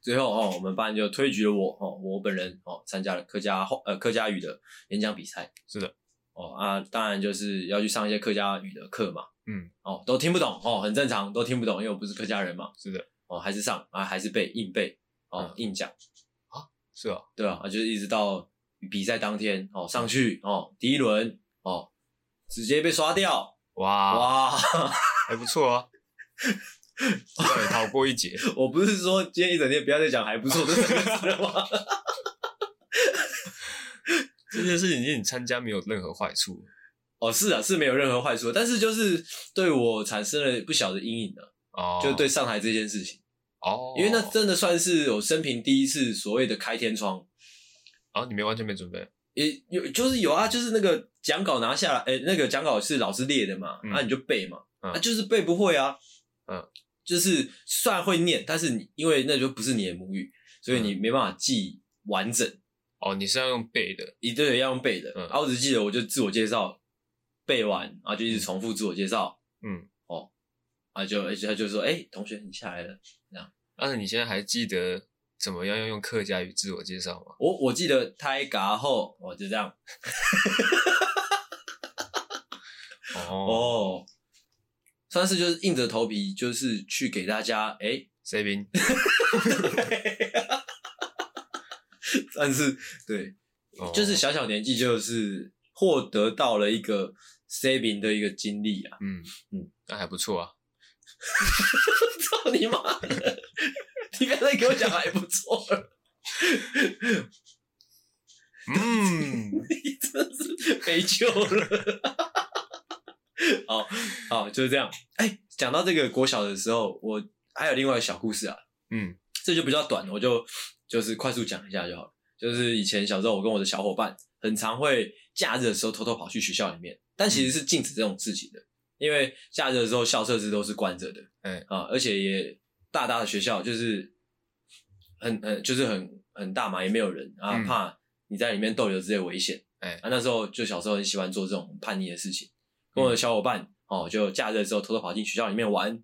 最后哦，我们班就推举了我哦，我本人哦参加了客家话呃客家语的演讲比赛，是的哦啊，当然就是要去上一些客家语的课嘛。”嗯，哦，都听不懂哦，很正常，都听不懂，因为我不是客家人嘛。是的，哦，还是上啊，还是背硬背哦，嗯、硬讲啊，是啊，对啊，就是一直到比赛当天哦，上去哦，第一轮哦，直接被刷掉，哇哇，<laughs> 还不错啊，<laughs> 对，逃过一劫。我不是说今天一整天不要再讲还不错这三个字了吗？这件事情你参加没有任何坏处。哦，是啊，是没有任何坏处，但是就是对我产生了不小的阴影了。哦，就对上海这件事情。哦，因为那真的算是我生平第一次所谓的开天窗。啊，你没完全没准备？也有，就是有啊，就是那个讲稿拿下来，哎，那个讲稿是老师列的嘛，那、嗯啊、你就背嘛，嗯啊、就是背不会啊。嗯，就是虽然会念，但是你因为那就不是你的母语，所以你没办法记完整。哦，你是要用背的，一对要用背的。嗯，啊，我只记得我就自我介绍。背完，然后就一直重复自我介绍。嗯，哦，啊，就而且他就说：“哎、欸，同学，你下来了。”这样。但是你现在还记得怎么样要用客家语自我介绍吗？我我记得胎嘎后，我，就这样。哦，<laughs> 哦，算是就是硬着头皮，就是去给大家哎，C 兵。<laughs> <laughs> 但是对，哦、就是小小年纪就是获得到了一个。saving 的一个经历啊，嗯嗯，那还不错啊。<laughs> 操你妈的！<laughs> 你刚才给我讲还不错。嗯，你真是没救了。好好，就是这样。哎、欸，讲到这个国小的时候，我还有另外一个小故事啊。嗯，这就比较短，我就就是快速讲一下就好了。就是以前小时候，我跟我的小伙伴很常会假日的时候偷偷跑去学校里面，但其实是禁止这种事情的，因为假日的时候校设施都是关着的。哎、欸、啊，而且也大大的学校就是很很就是很很大嘛，也没有人啊，嗯、怕你在里面逗留之类危险。哎、欸、啊，那时候就小时候很喜欢做这种叛逆的事情。跟我的小伙伴哦，就假日的时候偷偷跑进学校里面玩，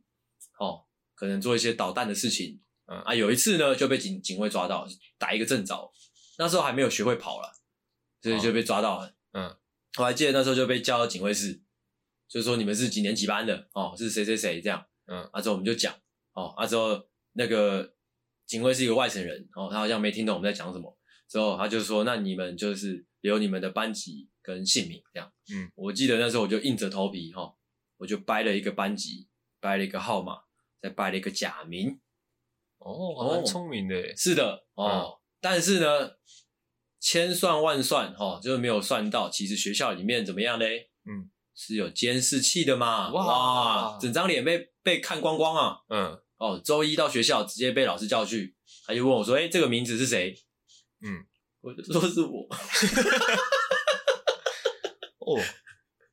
哦，可能做一些捣蛋的事情。嗯啊，有一次呢就被警警卫抓到，打一个正着。那时候还没有学会跑了，所以就被抓到了。嗯，我还记得那时候就被叫到警卫室，就说你们是几年几班的哦，是谁谁谁这样。嗯，啊之后我们就讲哦，啊之后那个警卫是一个外省人哦，他好像没听懂我们在讲什么。之后他就说，那你们就是留你们的班级跟姓名这样。嗯，我记得那时候我就硬着头皮哈、哦，我就掰了一个班级，掰了一个号码，再掰了一个假名。哦，蛮聪明的。是的哦，嗯、但是呢，千算万算哈、哦，就是没有算到，其实学校里面怎么样嘞？嗯，是有监视器的嘛？哇，哇整张脸被被看光光啊！嗯，哦，周一到学校直接被老师叫去，他就问我说：“哎、欸，这个名字是谁？”嗯，我就说是我。<laughs> 哦，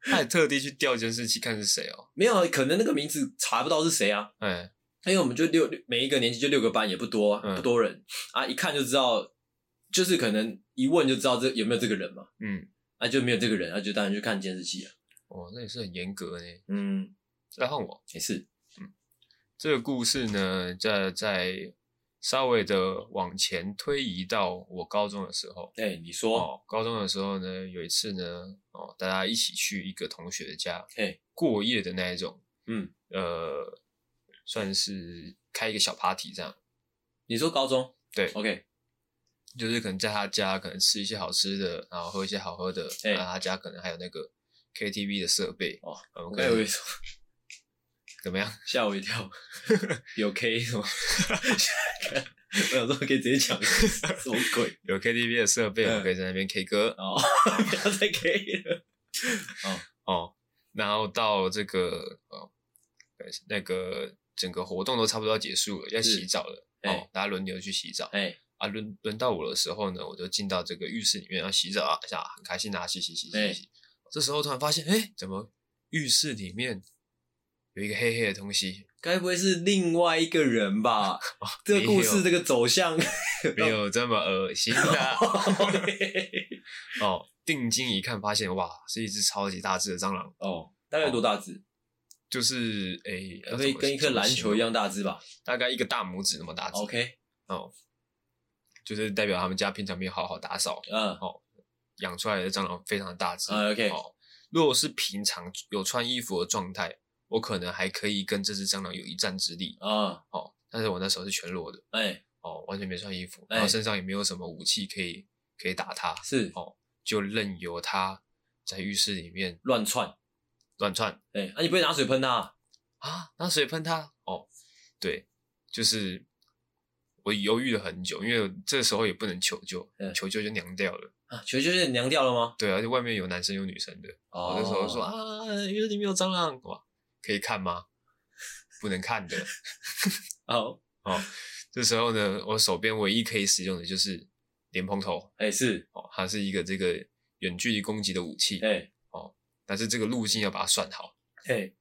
他还特地去调监视器看是谁哦？没有，可能那个名字查不到是谁啊？哎，因为我们就六每一个年级就六个班，也不多，嗯、不多人啊，一看就知道，就是可能一问就知道这有没有这个人嘛。嗯，啊，就没有这个人，那、啊、就当然去看监视器了。哦，那也是很严格呢。嗯，再换我，也是。嗯，这个故事呢，在在。稍微的往前推移到我高中的时候，哎、欸，你说，哦，高中的时候呢，有一次呢，哦，大家一起去一个同学的家，嘿，过夜的那一种，嗯，呃，算是开一个小 party 这样。你说高中？对，OK，就是可能在他家，可能吃一些好吃的，然后喝一些好喝的，哎、欸，他家可能还有那个 KTV 的设备，哦，我以为说。怎么样？<laughs> 吓我一跳，<laughs> 有 K 是吗？我想说可以直接讲什么鬼？有 KTV 的设备，我可以在那边 K 歌。哦，不要再 K 了。哦哦，然后到这个哦，那个整个活动都差不多要结束了，要洗澡了。哦，大家轮流去洗澡。哎，啊，轮轮到我的时候呢，我就进到这个浴室里面要洗澡啊，下很开心啊，洗洗洗洗洗。这时候突然发现，哎，怎么浴室里面？有一个黑黑的东西，<laughs> 该不会是另外一个人吧？哦、这个故事这个走向没有这么恶心的。<laughs> 哦，定睛一看，发现哇，是一只超级大只的蟑螂。哦，大概多大只？就是诶，可以跟一颗篮球一样大只吧？大概一个大拇指那么大只。OK，哦，就是代表他们家平常没有好好打扫。嗯，哦，养出来的蟑螂非常的大只。嗯，OK。哦，如果是平常有穿衣服的状态。我可能还可以跟这只蟑螂有一战之力啊！哦，但是我那时候是全裸的，哎、欸，哦，完全没穿衣服，然后身上也没有什么武器可以可以打它，是哦，就任由它在浴室里面乱窜，乱窜。哎、你不会拿水喷它啊？拿水喷它？哦，对，就是我犹豫了很久，因为这时候也不能求救，欸、求救就娘掉了啊！求救就娘掉了吗？对，而且外面有男生有女生的，哦，我那时候说啊，浴室里面有蟑螂，哇！可以看吗？不能看的。<laughs> 哦哦，这时候呢，我手边唯一可以使用的就是莲蓬头。哎、欸，是哦，它是一个这个远距离攻击的武器。哎、但是这个路径要把它算好。哎、欸，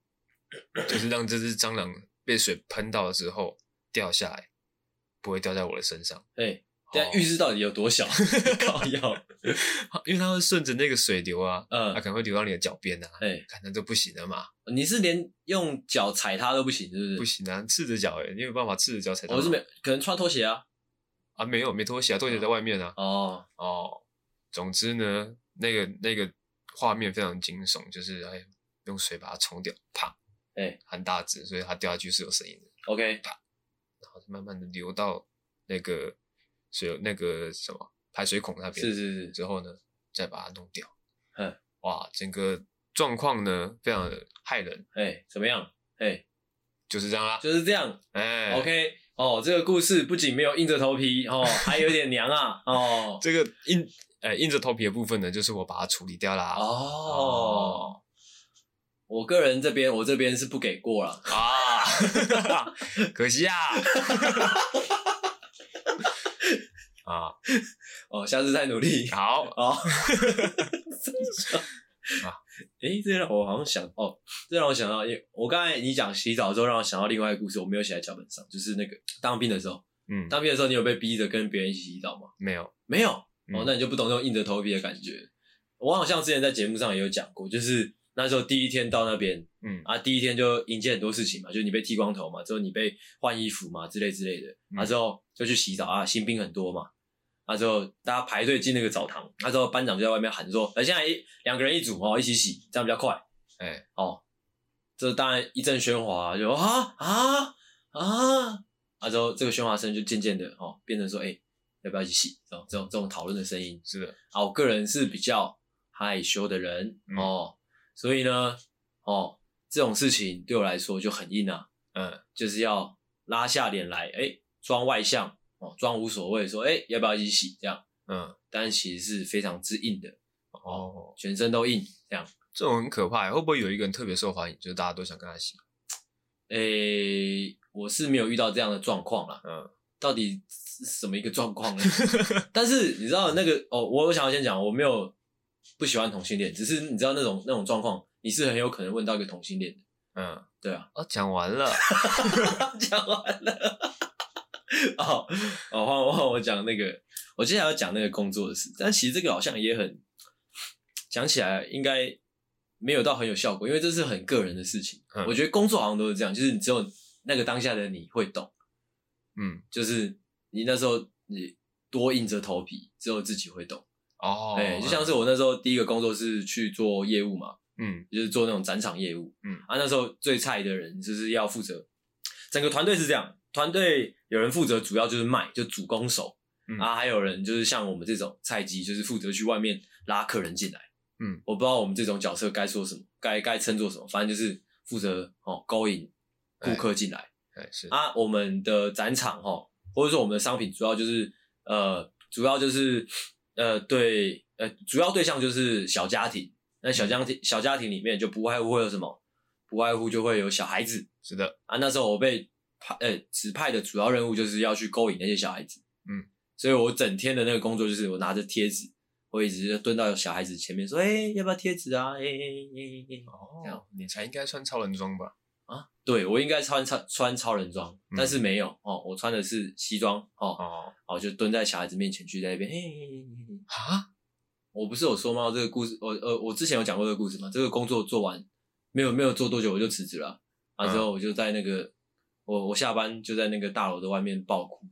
就是让这只蟑螂被水喷到了之后掉下来，不会掉在我的身上。哎、欸。但浴室到底有多小？<laughs> 靠腰，因为它会顺着那个水流啊，嗯，它可能会流到你的脚边呐，哎、欸，可能就不行了嘛。你是连用脚踩它都不行，是不是？不行啊，赤着脚哎，你有办法赤着脚踩它？我是没，可能穿拖鞋啊。啊，没有，没拖鞋啊，拖鞋在外面啊。哦哦，总之呢，那个那个画面非常惊悚，就是哎，用水把它冲掉，啪，哎、欸，很大只，所以它掉下去是有声音的。OK，啪，然后慢慢的流到那个。水那个什么排水孔那边，是是是，之后呢，再把它弄掉。嗯，哇，整个状况呢，非常的骇人。哎、欸，怎么样？哎、欸，就是这样啦，就是这样。哎、欸、，OK，哦，这个故事不仅没有硬着头皮哦，还有点娘啊哦。<laughs> 这个硬呃硬着头皮的部分呢，就是我把它处理掉啦。哦，哦我个人这边我这边是不给过了啊，可惜啊。啊，哦，下次再努力。好啊。哦啊，诶，这让我好像想哦，这让我想到，我刚才你讲洗澡之后，让我想到另外一个故事，我没有写在脚本上，就是那个当兵的时候，嗯，当兵的时候，你有被逼着跟别人一起洗澡吗？没有，没有。哦，那你就不懂那种硬着头皮的感觉。我好像之前在节目上也有讲过，就是那时候第一天到那边，嗯啊，第一天就迎接很多事情嘛，就是你被剃光头嘛，之后你被换衣服嘛，之类之类的，啊，之后就去洗澡啊，新兵很多嘛。啊之后大家排队进那个澡堂，那之后班长就在外面喊说：“呃，现在一两个人一组哦，一起洗，这样比较快。”哎，哦，这当然一阵喧哗，就啊啊啊！啊之后这个喧哗声就渐渐的哦，变成说：“哎，要不要一起洗？”这种这种这种讨论的声音。是的，啊，我个人是比较害羞的人哦，所以呢，哦，这种事情对我来说就很硬啊。嗯，就是要拉下脸来，哎，装外向。哦，装无所谓，说，哎、欸，要不要一起洗？这样，嗯，但其实是非常之硬的，哦，全身都硬，这样，这种很可怕。会不会有一个人特别受欢迎，就是大家都想跟他洗？诶、欸，我是没有遇到这样的状况啦。嗯，到底是什么一个状况呢？<laughs> 但是你知道那个，哦，我我想要先讲，我没有不喜欢同性恋，只是你知道那种那种状况，你是很有可能问到一个同性恋的。嗯，对啊。哦，讲完了，<laughs> 讲完了。哦哦，换我换我讲那个，我接下来要讲那个工作的事，但其实这个好像也很讲起来应该没有到很有效果，因为这是很个人的事情。嗯、我觉得工作好像都是这样，就是你只有那个当下的你会懂，嗯，就是你那时候你多硬着头皮，只有自己会懂。哦，哎，就像是我那时候第一个工作是去做业务嘛，嗯，就是做那种展场业务，嗯，啊，那时候最菜的人就是要负责，整个团队是这样。团队有人负责，主要就是卖，就主攻手，嗯、啊，还有人就是像我们这种菜鸡，就是负责去外面拉客人进来。嗯，我不知道我们这种角色该说什么，该该称作什么，反正就是负责哦勾引顾客进来。哎，是啊，我们的展场哈，或者说我们的商品，主要就是呃，主要就是呃，对，呃，主要对象就是小家庭。那小家庭小家庭里面就不外乎会有什么？不外乎就会有小孩子。是的啊，那时候我被。派呃，指派的主要任务就是要去勾引那些小孩子，嗯，所以我整天的那个工作就是我拿着贴纸，我一直蹲到小孩子前面说，哎、欸，要不要贴纸啊？哎哎哎哎，哦，这样你才应该穿超人装吧？啊，对，我应该穿超穿超人装，嗯、但是没有哦，我穿的是西装哦，哦，我就蹲在小孩子面前去在那边，哎，哈，我不是有说吗？这个故事，我呃，我之前有讲过这个故事吗？这个工作做完没有没有做多久我就辞职了，啊，之后我就在那个。我我下班就在那个大楼的外面爆哭，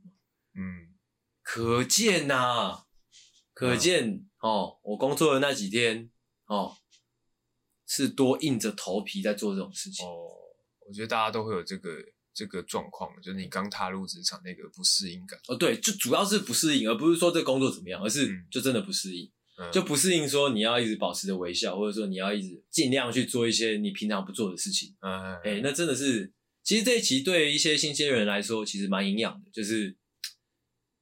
嗯，可见呐、啊，可见、嗯、哦，我工作的那几天哦，是多硬着头皮在做这种事情。哦，我觉得大家都会有这个这个状况，就是你刚踏入职场那个不适应感。哦，对，就主要是不适应，而不是说这个工作怎么样，而是就真的不适应，嗯、就不适应说你要一直保持着微笑，或者说你要一直尽量去做一些你平常不做的事情。嗯，哎、欸，那真的是。其实这一期对一些新鲜人来说，其实蛮营养的。就是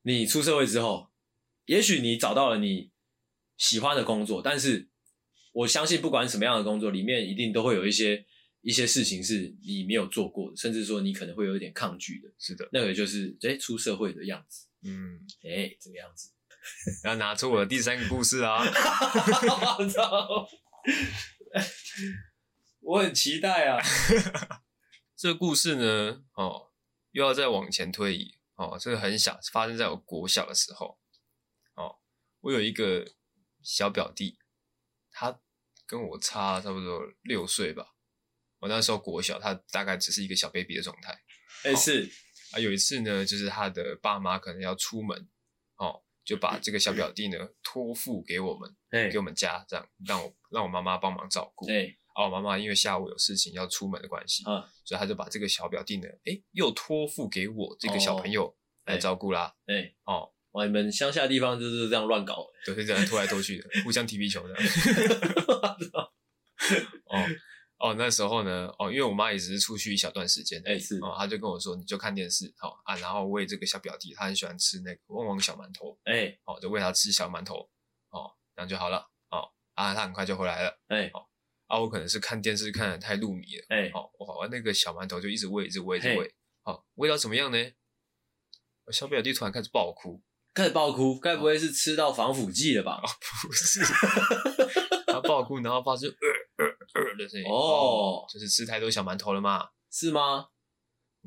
你出社会之后，也许你找到了你喜欢的工作，但是我相信，不管什么样的工作，里面一定都会有一些一些事情是你没有做过的，甚至说你可能会有一点抗拒的。是的，那个就是哎，出社会的样子。嗯，哎，这个样子。<laughs> 要拿出我的第三个故事啊！我操！我很期待啊！<laughs> 这个故事呢，哦，又要再往前推移，哦，这个很小，发生在我国小的时候，哦，我有一个小表弟，他跟我差差不多六岁吧，我那时候国小，他大概只是一个小 baby 的状态，哎、欸，是啊，有一次呢，就是他的爸妈可能要出门，哦，就把这个小表弟呢托付给我们，欸、给我们家，这样让我让我妈妈帮忙照顾，欸哦，妈妈因为下午有事情要出门的关系，嗯，所以他就把这个小表弟呢，诶，又托付给我这个小朋友来照顾啦。哎，哦，哇，你们乡下的地方就是这样乱搞，就是这样拖来拖去的，互相踢皮球的。<laughs> <laughs> <laughs> 哦，哦，那时候呢，哦，因为我妈也只是出去一小段时间，哎、欸、是，哦，她就跟我说，你就看电视，好、哦、啊，然后喂这个小表弟，他很喜欢吃那个旺旺小馒头，哎、欸，哦，就喂他吃小馒头，哦，这样就好了，哦，啊，他很快就回来了，哎、欸，哦，啊，我可能是看电视看的太入迷了，哎、欸，哦，我那个小馒头就一直喂，一直喂，一直喂，好、欸，喂到怎么样呢？小表弟突然开始爆哭，开始爆哭，该不会是吃到防腐剂了吧？哦、不是，<laughs> 他爆哭，然后发出呃呃呃的声音。哦，就是吃太多小馒头了吗？是吗？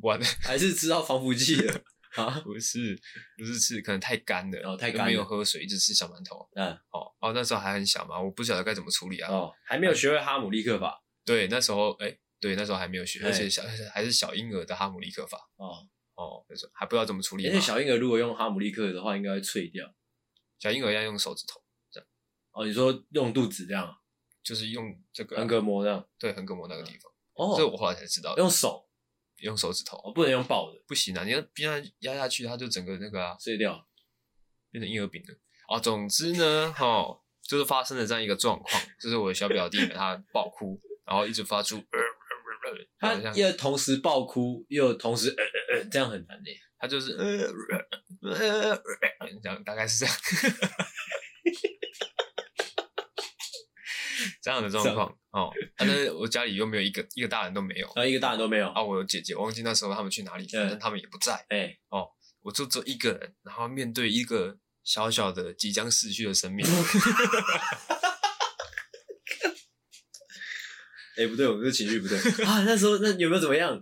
完了，还是吃到防腐剂了 <laughs> 啊？不是，不是吃，可能太干了，哦，太干了，没有喝水，一直吃小馒头。嗯，哦哦，那时候还很小嘛，我不晓得该怎么处理啊。哦，还没有学会哈姆立克法。对，那时候，哎，对，那时候还没有学，而且小还是小婴儿的哈姆立克法。哦。哦，那时候还不知道怎么处理。而且小婴儿如果用哈姆立克的话，应该会脆掉。小婴儿要用手指头这样。哦，你说用肚子这样，就是用这个横膈膜这样。对，横膈膜那个地方。哦，这我后来才知道。用手，用手指头，哦，不能用抱的，不行啊！你要逼他压下去，它就整个那个啊碎掉，变成婴儿饼了。哦，总之呢，哈，就是发生了这样一个状况，就是我的小表弟呢，他爆哭，然后一直发出呃呃呃，他又同时爆哭，又同时呃呃呃，这样很难的。他就是呃呃呃呃，这样大概是这样，这样的状况哦。但是我家里又没有一个一个大人都没有，啊，一个大人都没有啊。我有姐姐，我忘记那时候他们去哪里，反正他们也不在。哎，哦，我就只有一个人，然后面对一个小小的即将逝去的生命。<laughs> 哎，不对，我这情绪不对 <laughs> 啊。那时候那有没有怎么样？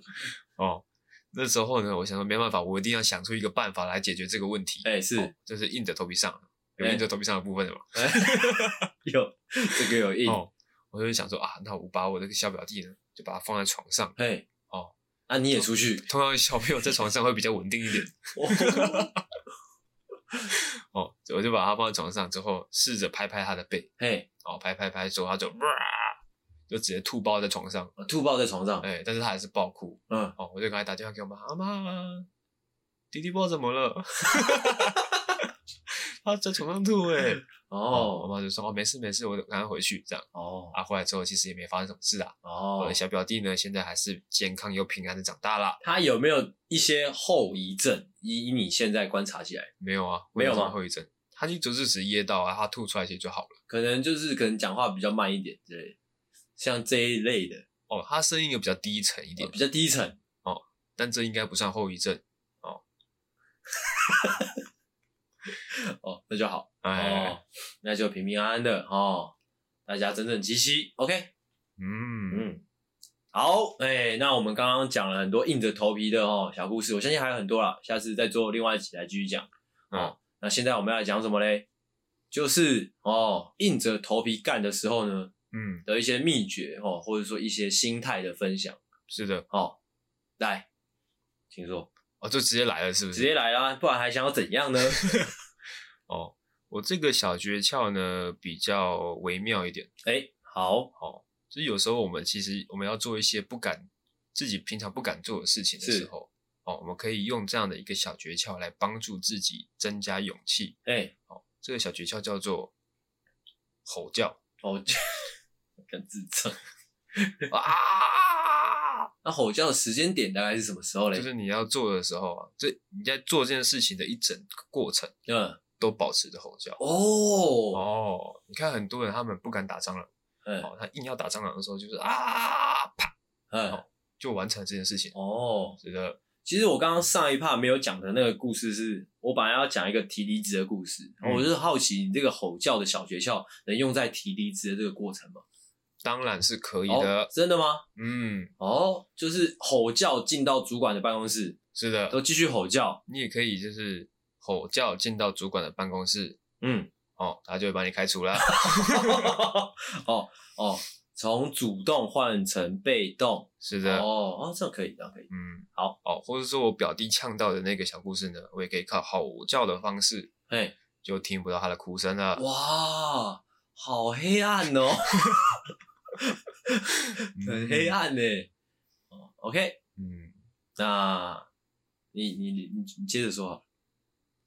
哦。那时候呢，我想说没办法，我一定要想出一个办法来解决这个问题。哎、欸，是，哦、就是硬着头皮上，有印着头皮上的部分的嘛？欸、<laughs> 有，这个有印。哦，我就想说啊，那我把我这个小表弟呢，就把他放在床上。哎，哦，那、啊、你也出去？通常小朋友在床上会比较稳定一点。<laughs> 哦，我就把他放在床上之后，试着拍拍他的背。嘿，哦，拍拍拍之后，他就哇。<tsk> 就直接吐爆在床上，吐爆在床上，哎，但是他还是爆哭，嗯，哦，我就赶快打电话给我妈，妈妈，弟弟不知道怎么了，<laughs> 他在床上吐，哎，<laughs> 哦，我妈就说，哦，没事没事，我赶快回去，这样，哦，啊，回来之后其实也没发生什么事啊，哦，我的小表弟呢，现在还是健康又平安的长大了，他有没有一些后遗症？以你现在观察起来，没有啊，没有吗？后遗症，他就只是只噎到啊，他吐出来其实就好了，可能就是可能讲话比较慢一点之类。像这一类的。哦，他声音又比较低沉一点，哦，比较低沉。哦，但这应该不算后遗症。哦。<laughs> <laughs> 哦，那就好，哎，哦，那就平平安安的哦，大家整整齐齐，OK，嗯嗯，好，哎，那我们刚刚讲了很多硬着头皮的哦小故事，我相信还有很多啦，下次再做另外一集来继续讲。哦，嗯，那现在我们要讲什么嘞？就是哦，硬着头皮干的时候呢。嗯，的一些秘诀哦，或者说一些心态的分享，是的哦，来，请说哦，就直接来了，是不是？直接来啦，不然还想要怎样呢？<laughs> 哦，我这个小诀窍呢，比较微妙一点。哎，好，哦，就是有时候我们其实我们要做一些不敢自己平常不敢做的事情的时候，哦，我们可以用这样的一个小诀窍来帮助自己增加勇气。哎，哦，这个小诀窍叫做吼叫，吼叫。<laughs> 跟自称 <laughs> 啊！那吼叫的时间点大概是什么时候嘞？就是你要做的时候啊，这你在做这件事情的一整个过程，嗯，都保持着吼叫。哦哦，你看很多人他们不敢打蟑螂，嗯，哦，他硬要打蟑螂的时候就是啊啪，嗯，就完成这件事情。哦，觉得其实我刚刚上一 part 没有讲的那个故事是，是我本来要讲一个提离职的故事，嗯，我就是好奇你这个吼叫的小诀窍能用在提离职的这个过程吗？当然是可以的。哦，真的吗？嗯，哦，就是吼叫进到主管的办公室，是的，都继续吼叫。你也可以就是吼叫进到主管的办公室，嗯，哦，他就会把你开除了。<laughs> 哦哦，从主动换成被动，是的，哦哦，这样可以，这样可以，嗯，好哦，或者说我表弟呛到的那个小故事呢，我也可以靠吼叫的方式，哎，就听不到他的哭声了。哇，好黑暗哦。<laughs> <laughs> 很黑暗呢。哦，OK，嗯，那你你你你接着说，好，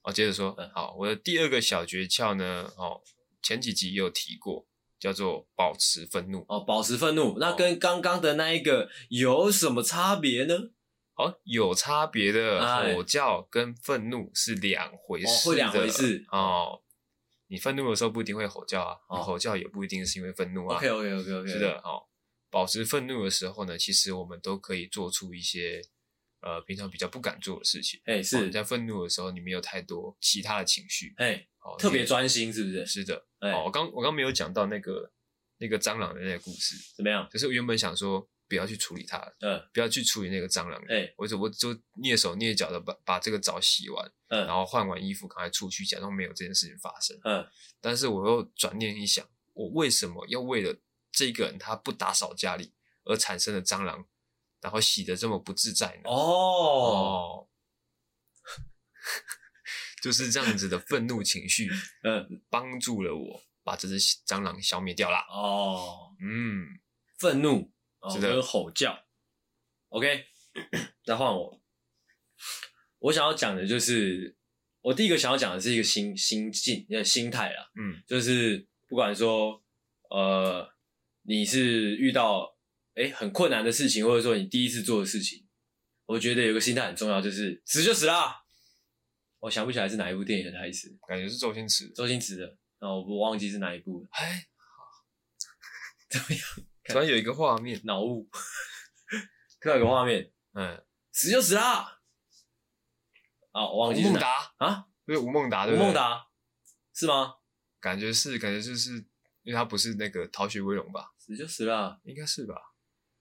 我接着说，嗯，好，我的第二个小诀窍呢，哦，前几集也有提过，叫做保持愤怒。哦，保持愤怒，那跟刚刚的那一个有什么差别呢？哦，有差别的，吼叫跟愤怒是两回事，哦，会两回事。哦。你愤怒的时候不一定会吼叫啊，哦、你吼叫也不一定是因为愤怒啊。OK OK OK OK，是的，哦，保持愤怒的时候呢，其实我们都可以做出一些呃平常比较不敢做的事情。哎、欸，是、哦、你在愤怒的时候，你没有太多其他的情绪，哎、欸，哦，特别专心，是不是？是的，哎、欸哦，我刚我刚没有讲到那个那个蟑螂的那个故事，怎么样？就是我原本想说。不要去处理它，嗯，不要去处理那个蟑螂，哎、欸，我就我就蹑手蹑脚的把把这个澡洗完，嗯，然后换完衣服赶快出去，假装没有这件事情发生，嗯，但是我又转念一想，我为什么要为了这个人他不打扫家里而产生的蟑螂，然后洗得这么不自在呢？哦，哦 <laughs> 就是这样子的愤怒情绪，嗯，帮助了我把这只蟑螂消灭掉了。哦，嗯，愤怒。哦，跟吼叫，OK，再换我。我想要讲的就是，我第一个想要讲的是一个心心境、呃心态啦。嗯，就是不管说，呃，你是遇到哎很困难的事情，或者说你第一次做的事情，我觉得有个心态很重要，就是死就死啦。我想不起来是哪一部电影的台词，感觉是周星驰，周星驰的，然后我不忘记是哪一部了。哎，好，怎么样？突然有一个画面，脑雾，<laughs> 看到有个画面，嗯，死就死啦！啊，我忘记是哪。吴孟达啊，是吴孟达，吴孟达是吗？感觉是，感觉就是，因为他不是那个逃学威龙吧？死就死了，应该是吧？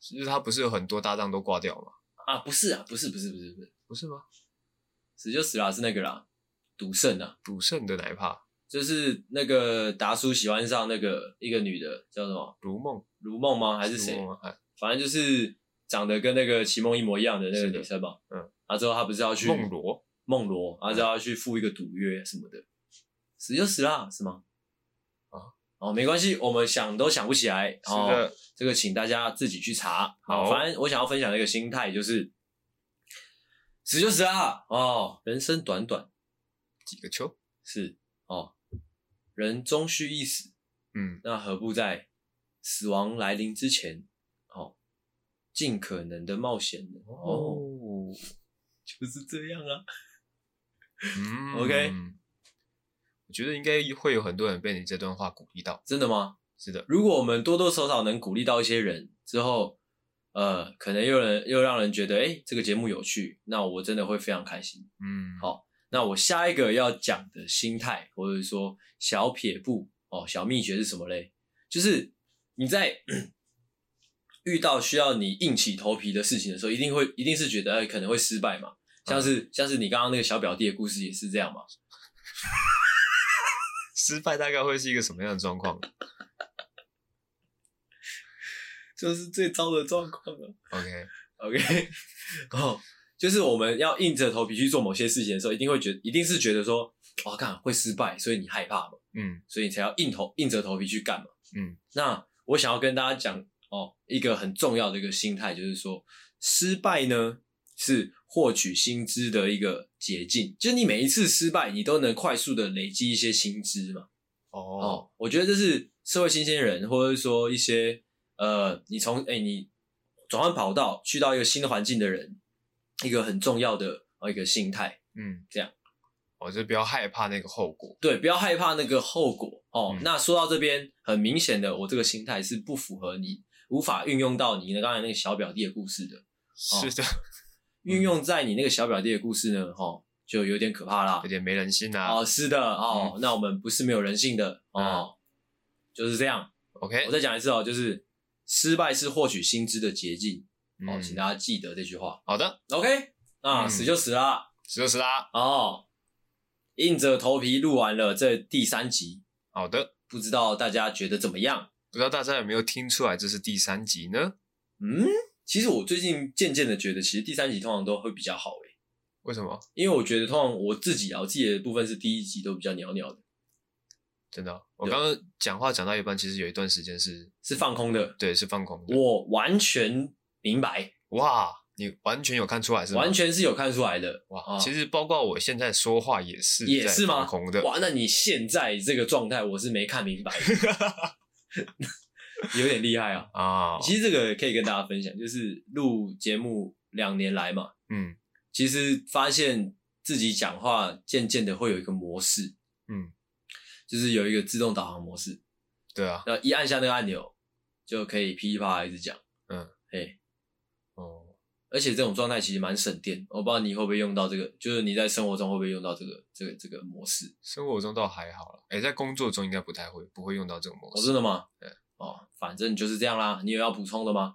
就是他不是有很多搭档都挂掉吗？啊，不是啊，不是，不是，不是，不是，不是吗？死就死了，是那个啦，赌圣啊，赌圣的哪一趴？就是那个达叔喜欢上那个一个女的，叫什么？如梦。如梦吗？还是谁？反正就是长得跟那个齐梦一模一样的那个女生嘛。嗯，然后之后他不是要去梦罗？梦罗，然后要去赴一个赌约什么的，死就死了，是吗？啊，哦，没关系，我们想都想不起来。是的，这个请大家自己去查。好，反正我想要分享的一个心态就是，死就死了。哦，人生短短几个秋，是哦，人终须一死。嗯，那何不在？死亡来临之前，哦，尽可能的冒险哦，<laughs> 就是这样啊。嗯，OK，我觉得应该会有很多人被你这段话鼓励到。真的吗？是的。如果我们多多少少能鼓励到一些人之后，呃，可能又人又让人觉得，哎，这个节目有趣，那我真的会非常开心。嗯，好，那我下一个要讲的心态，或者说小撇步哦，小秘诀是什么嘞？就是。你在 <clears throat> 遇到需要你硬起头皮的事情的时候，一定会，一定是觉得哎，可能会失败嘛。像是、嗯、像是你刚刚那个小表弟的故事也是这样嘛。<laughs> 失败大概会是一个什么样的状况？<laughs> 就是最糟的状况了。OK <laughs> OK，哦，就是我们要硬着头皮去做某些事情的时候，一定会觉得，一定是觉得说，哇，看会失败，所以你害怕嘛。嗯，所以你才要硬头硬着头皮去干嘛。嗯，那。我想要跟大家讲哦，一个很重要的一个心态，就是说，失败呢是获取薪资的一个捷径。就是你每一次失败，你都能快速的累积一些薪资嘛。哦，哦，我觉得这是社会新鲜人，或者说一些呃，你从哎你转换跑道去到一个新的环境的人，一个很重要的一个心态。嗯，这样。我就不要害怕那个后果，对，不要害怕那个后果哦。嗯、那说到这边，很明显的，我这个心态是不符合你，无法运用到你的刚才那个小表弟的故事的。是的，运、哦、用在你那个小表弟的故事呢，哈、哦，就有点可怕啦，有点没人性啊。哦，是的，哦，嗯、那我们不是没有人性的哦，嗯、就是这样。OK，我再讲一次哦，就是失败是获取新知的捷径。哦，请大家记得这句话。好的，OK，那、嗯、死就死啦，死就死啦。哦。硬着头皮录完了这第三集，好的，不知道大家觉得怎么样？不知道大家有没有听出来这是第三集呢？嗯，其实我最近渐渐的觉得，其实第三集通常都会比较好诶。为什么？因为我觉得通常我自己啊，我自己的部分是第一集都比较鸟鸟的。真的哦？我刚刚讲话讲到一半，其实有一段时间是是放空的，对，是放空的。我完全明白，哇！你完全有看出来是吗？完全是有看出来的哇！哦、其实包括我现在说话也是也是吗？空的哇！那你现在这个状态，我是没看明白的。<laughs> <laughs> 有点厉害啊！啊，其实这个可以跟大家分享，就是录节目两年来嘛，嗯，其实发现自己讲话渐渐的会有一个模式，嗯，就是有一个自动导航模式，对啊，然后一按下那个按钮，就可以噼里啪啦一直讲，嗯，嘿，哦，而且这种状态其实蛮省电，我不知道你会不会用到这个，就是你在生活中会不会用到这个这个这个模式？生活中倒还好了，哎，在工作中应该不太会，不会用到这个模式。哦，真的吗？对。哦，反正就是这样啦。你有要补充的吗？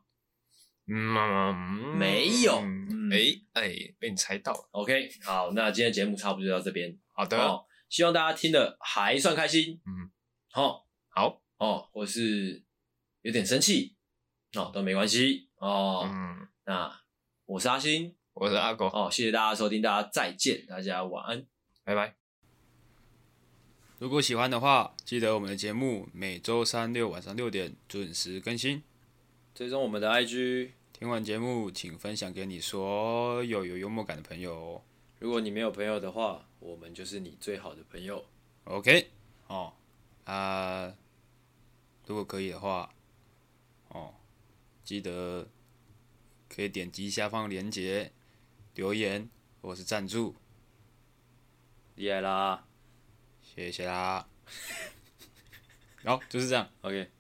嗯，没有。哎、嗯、哎、欸，被你猜到了。OK，好，那今天节目差不多就到这边。好的、哦，希望大家听的还算开心。嗯，好，好哦，或是有点生气，哦，都没关系哦。嗯，那我是阿星，我是阿狗。哦，谢谢大家收听，大家再见，大家晚安，拜拜。如果喜欢的话，记得我们的节目每周三六晚上六点准时更新。追踪我们的 IG。听完节目，请分享给你所有有幽默感的朋友。如果你没有朋友的话，我们就是你最好的朋友。OK，哦，啊，如果可以的话，哦，记得可以点击下方链接留言或是赞助。厉害啦！谢谢啦，好，就是这样，OK。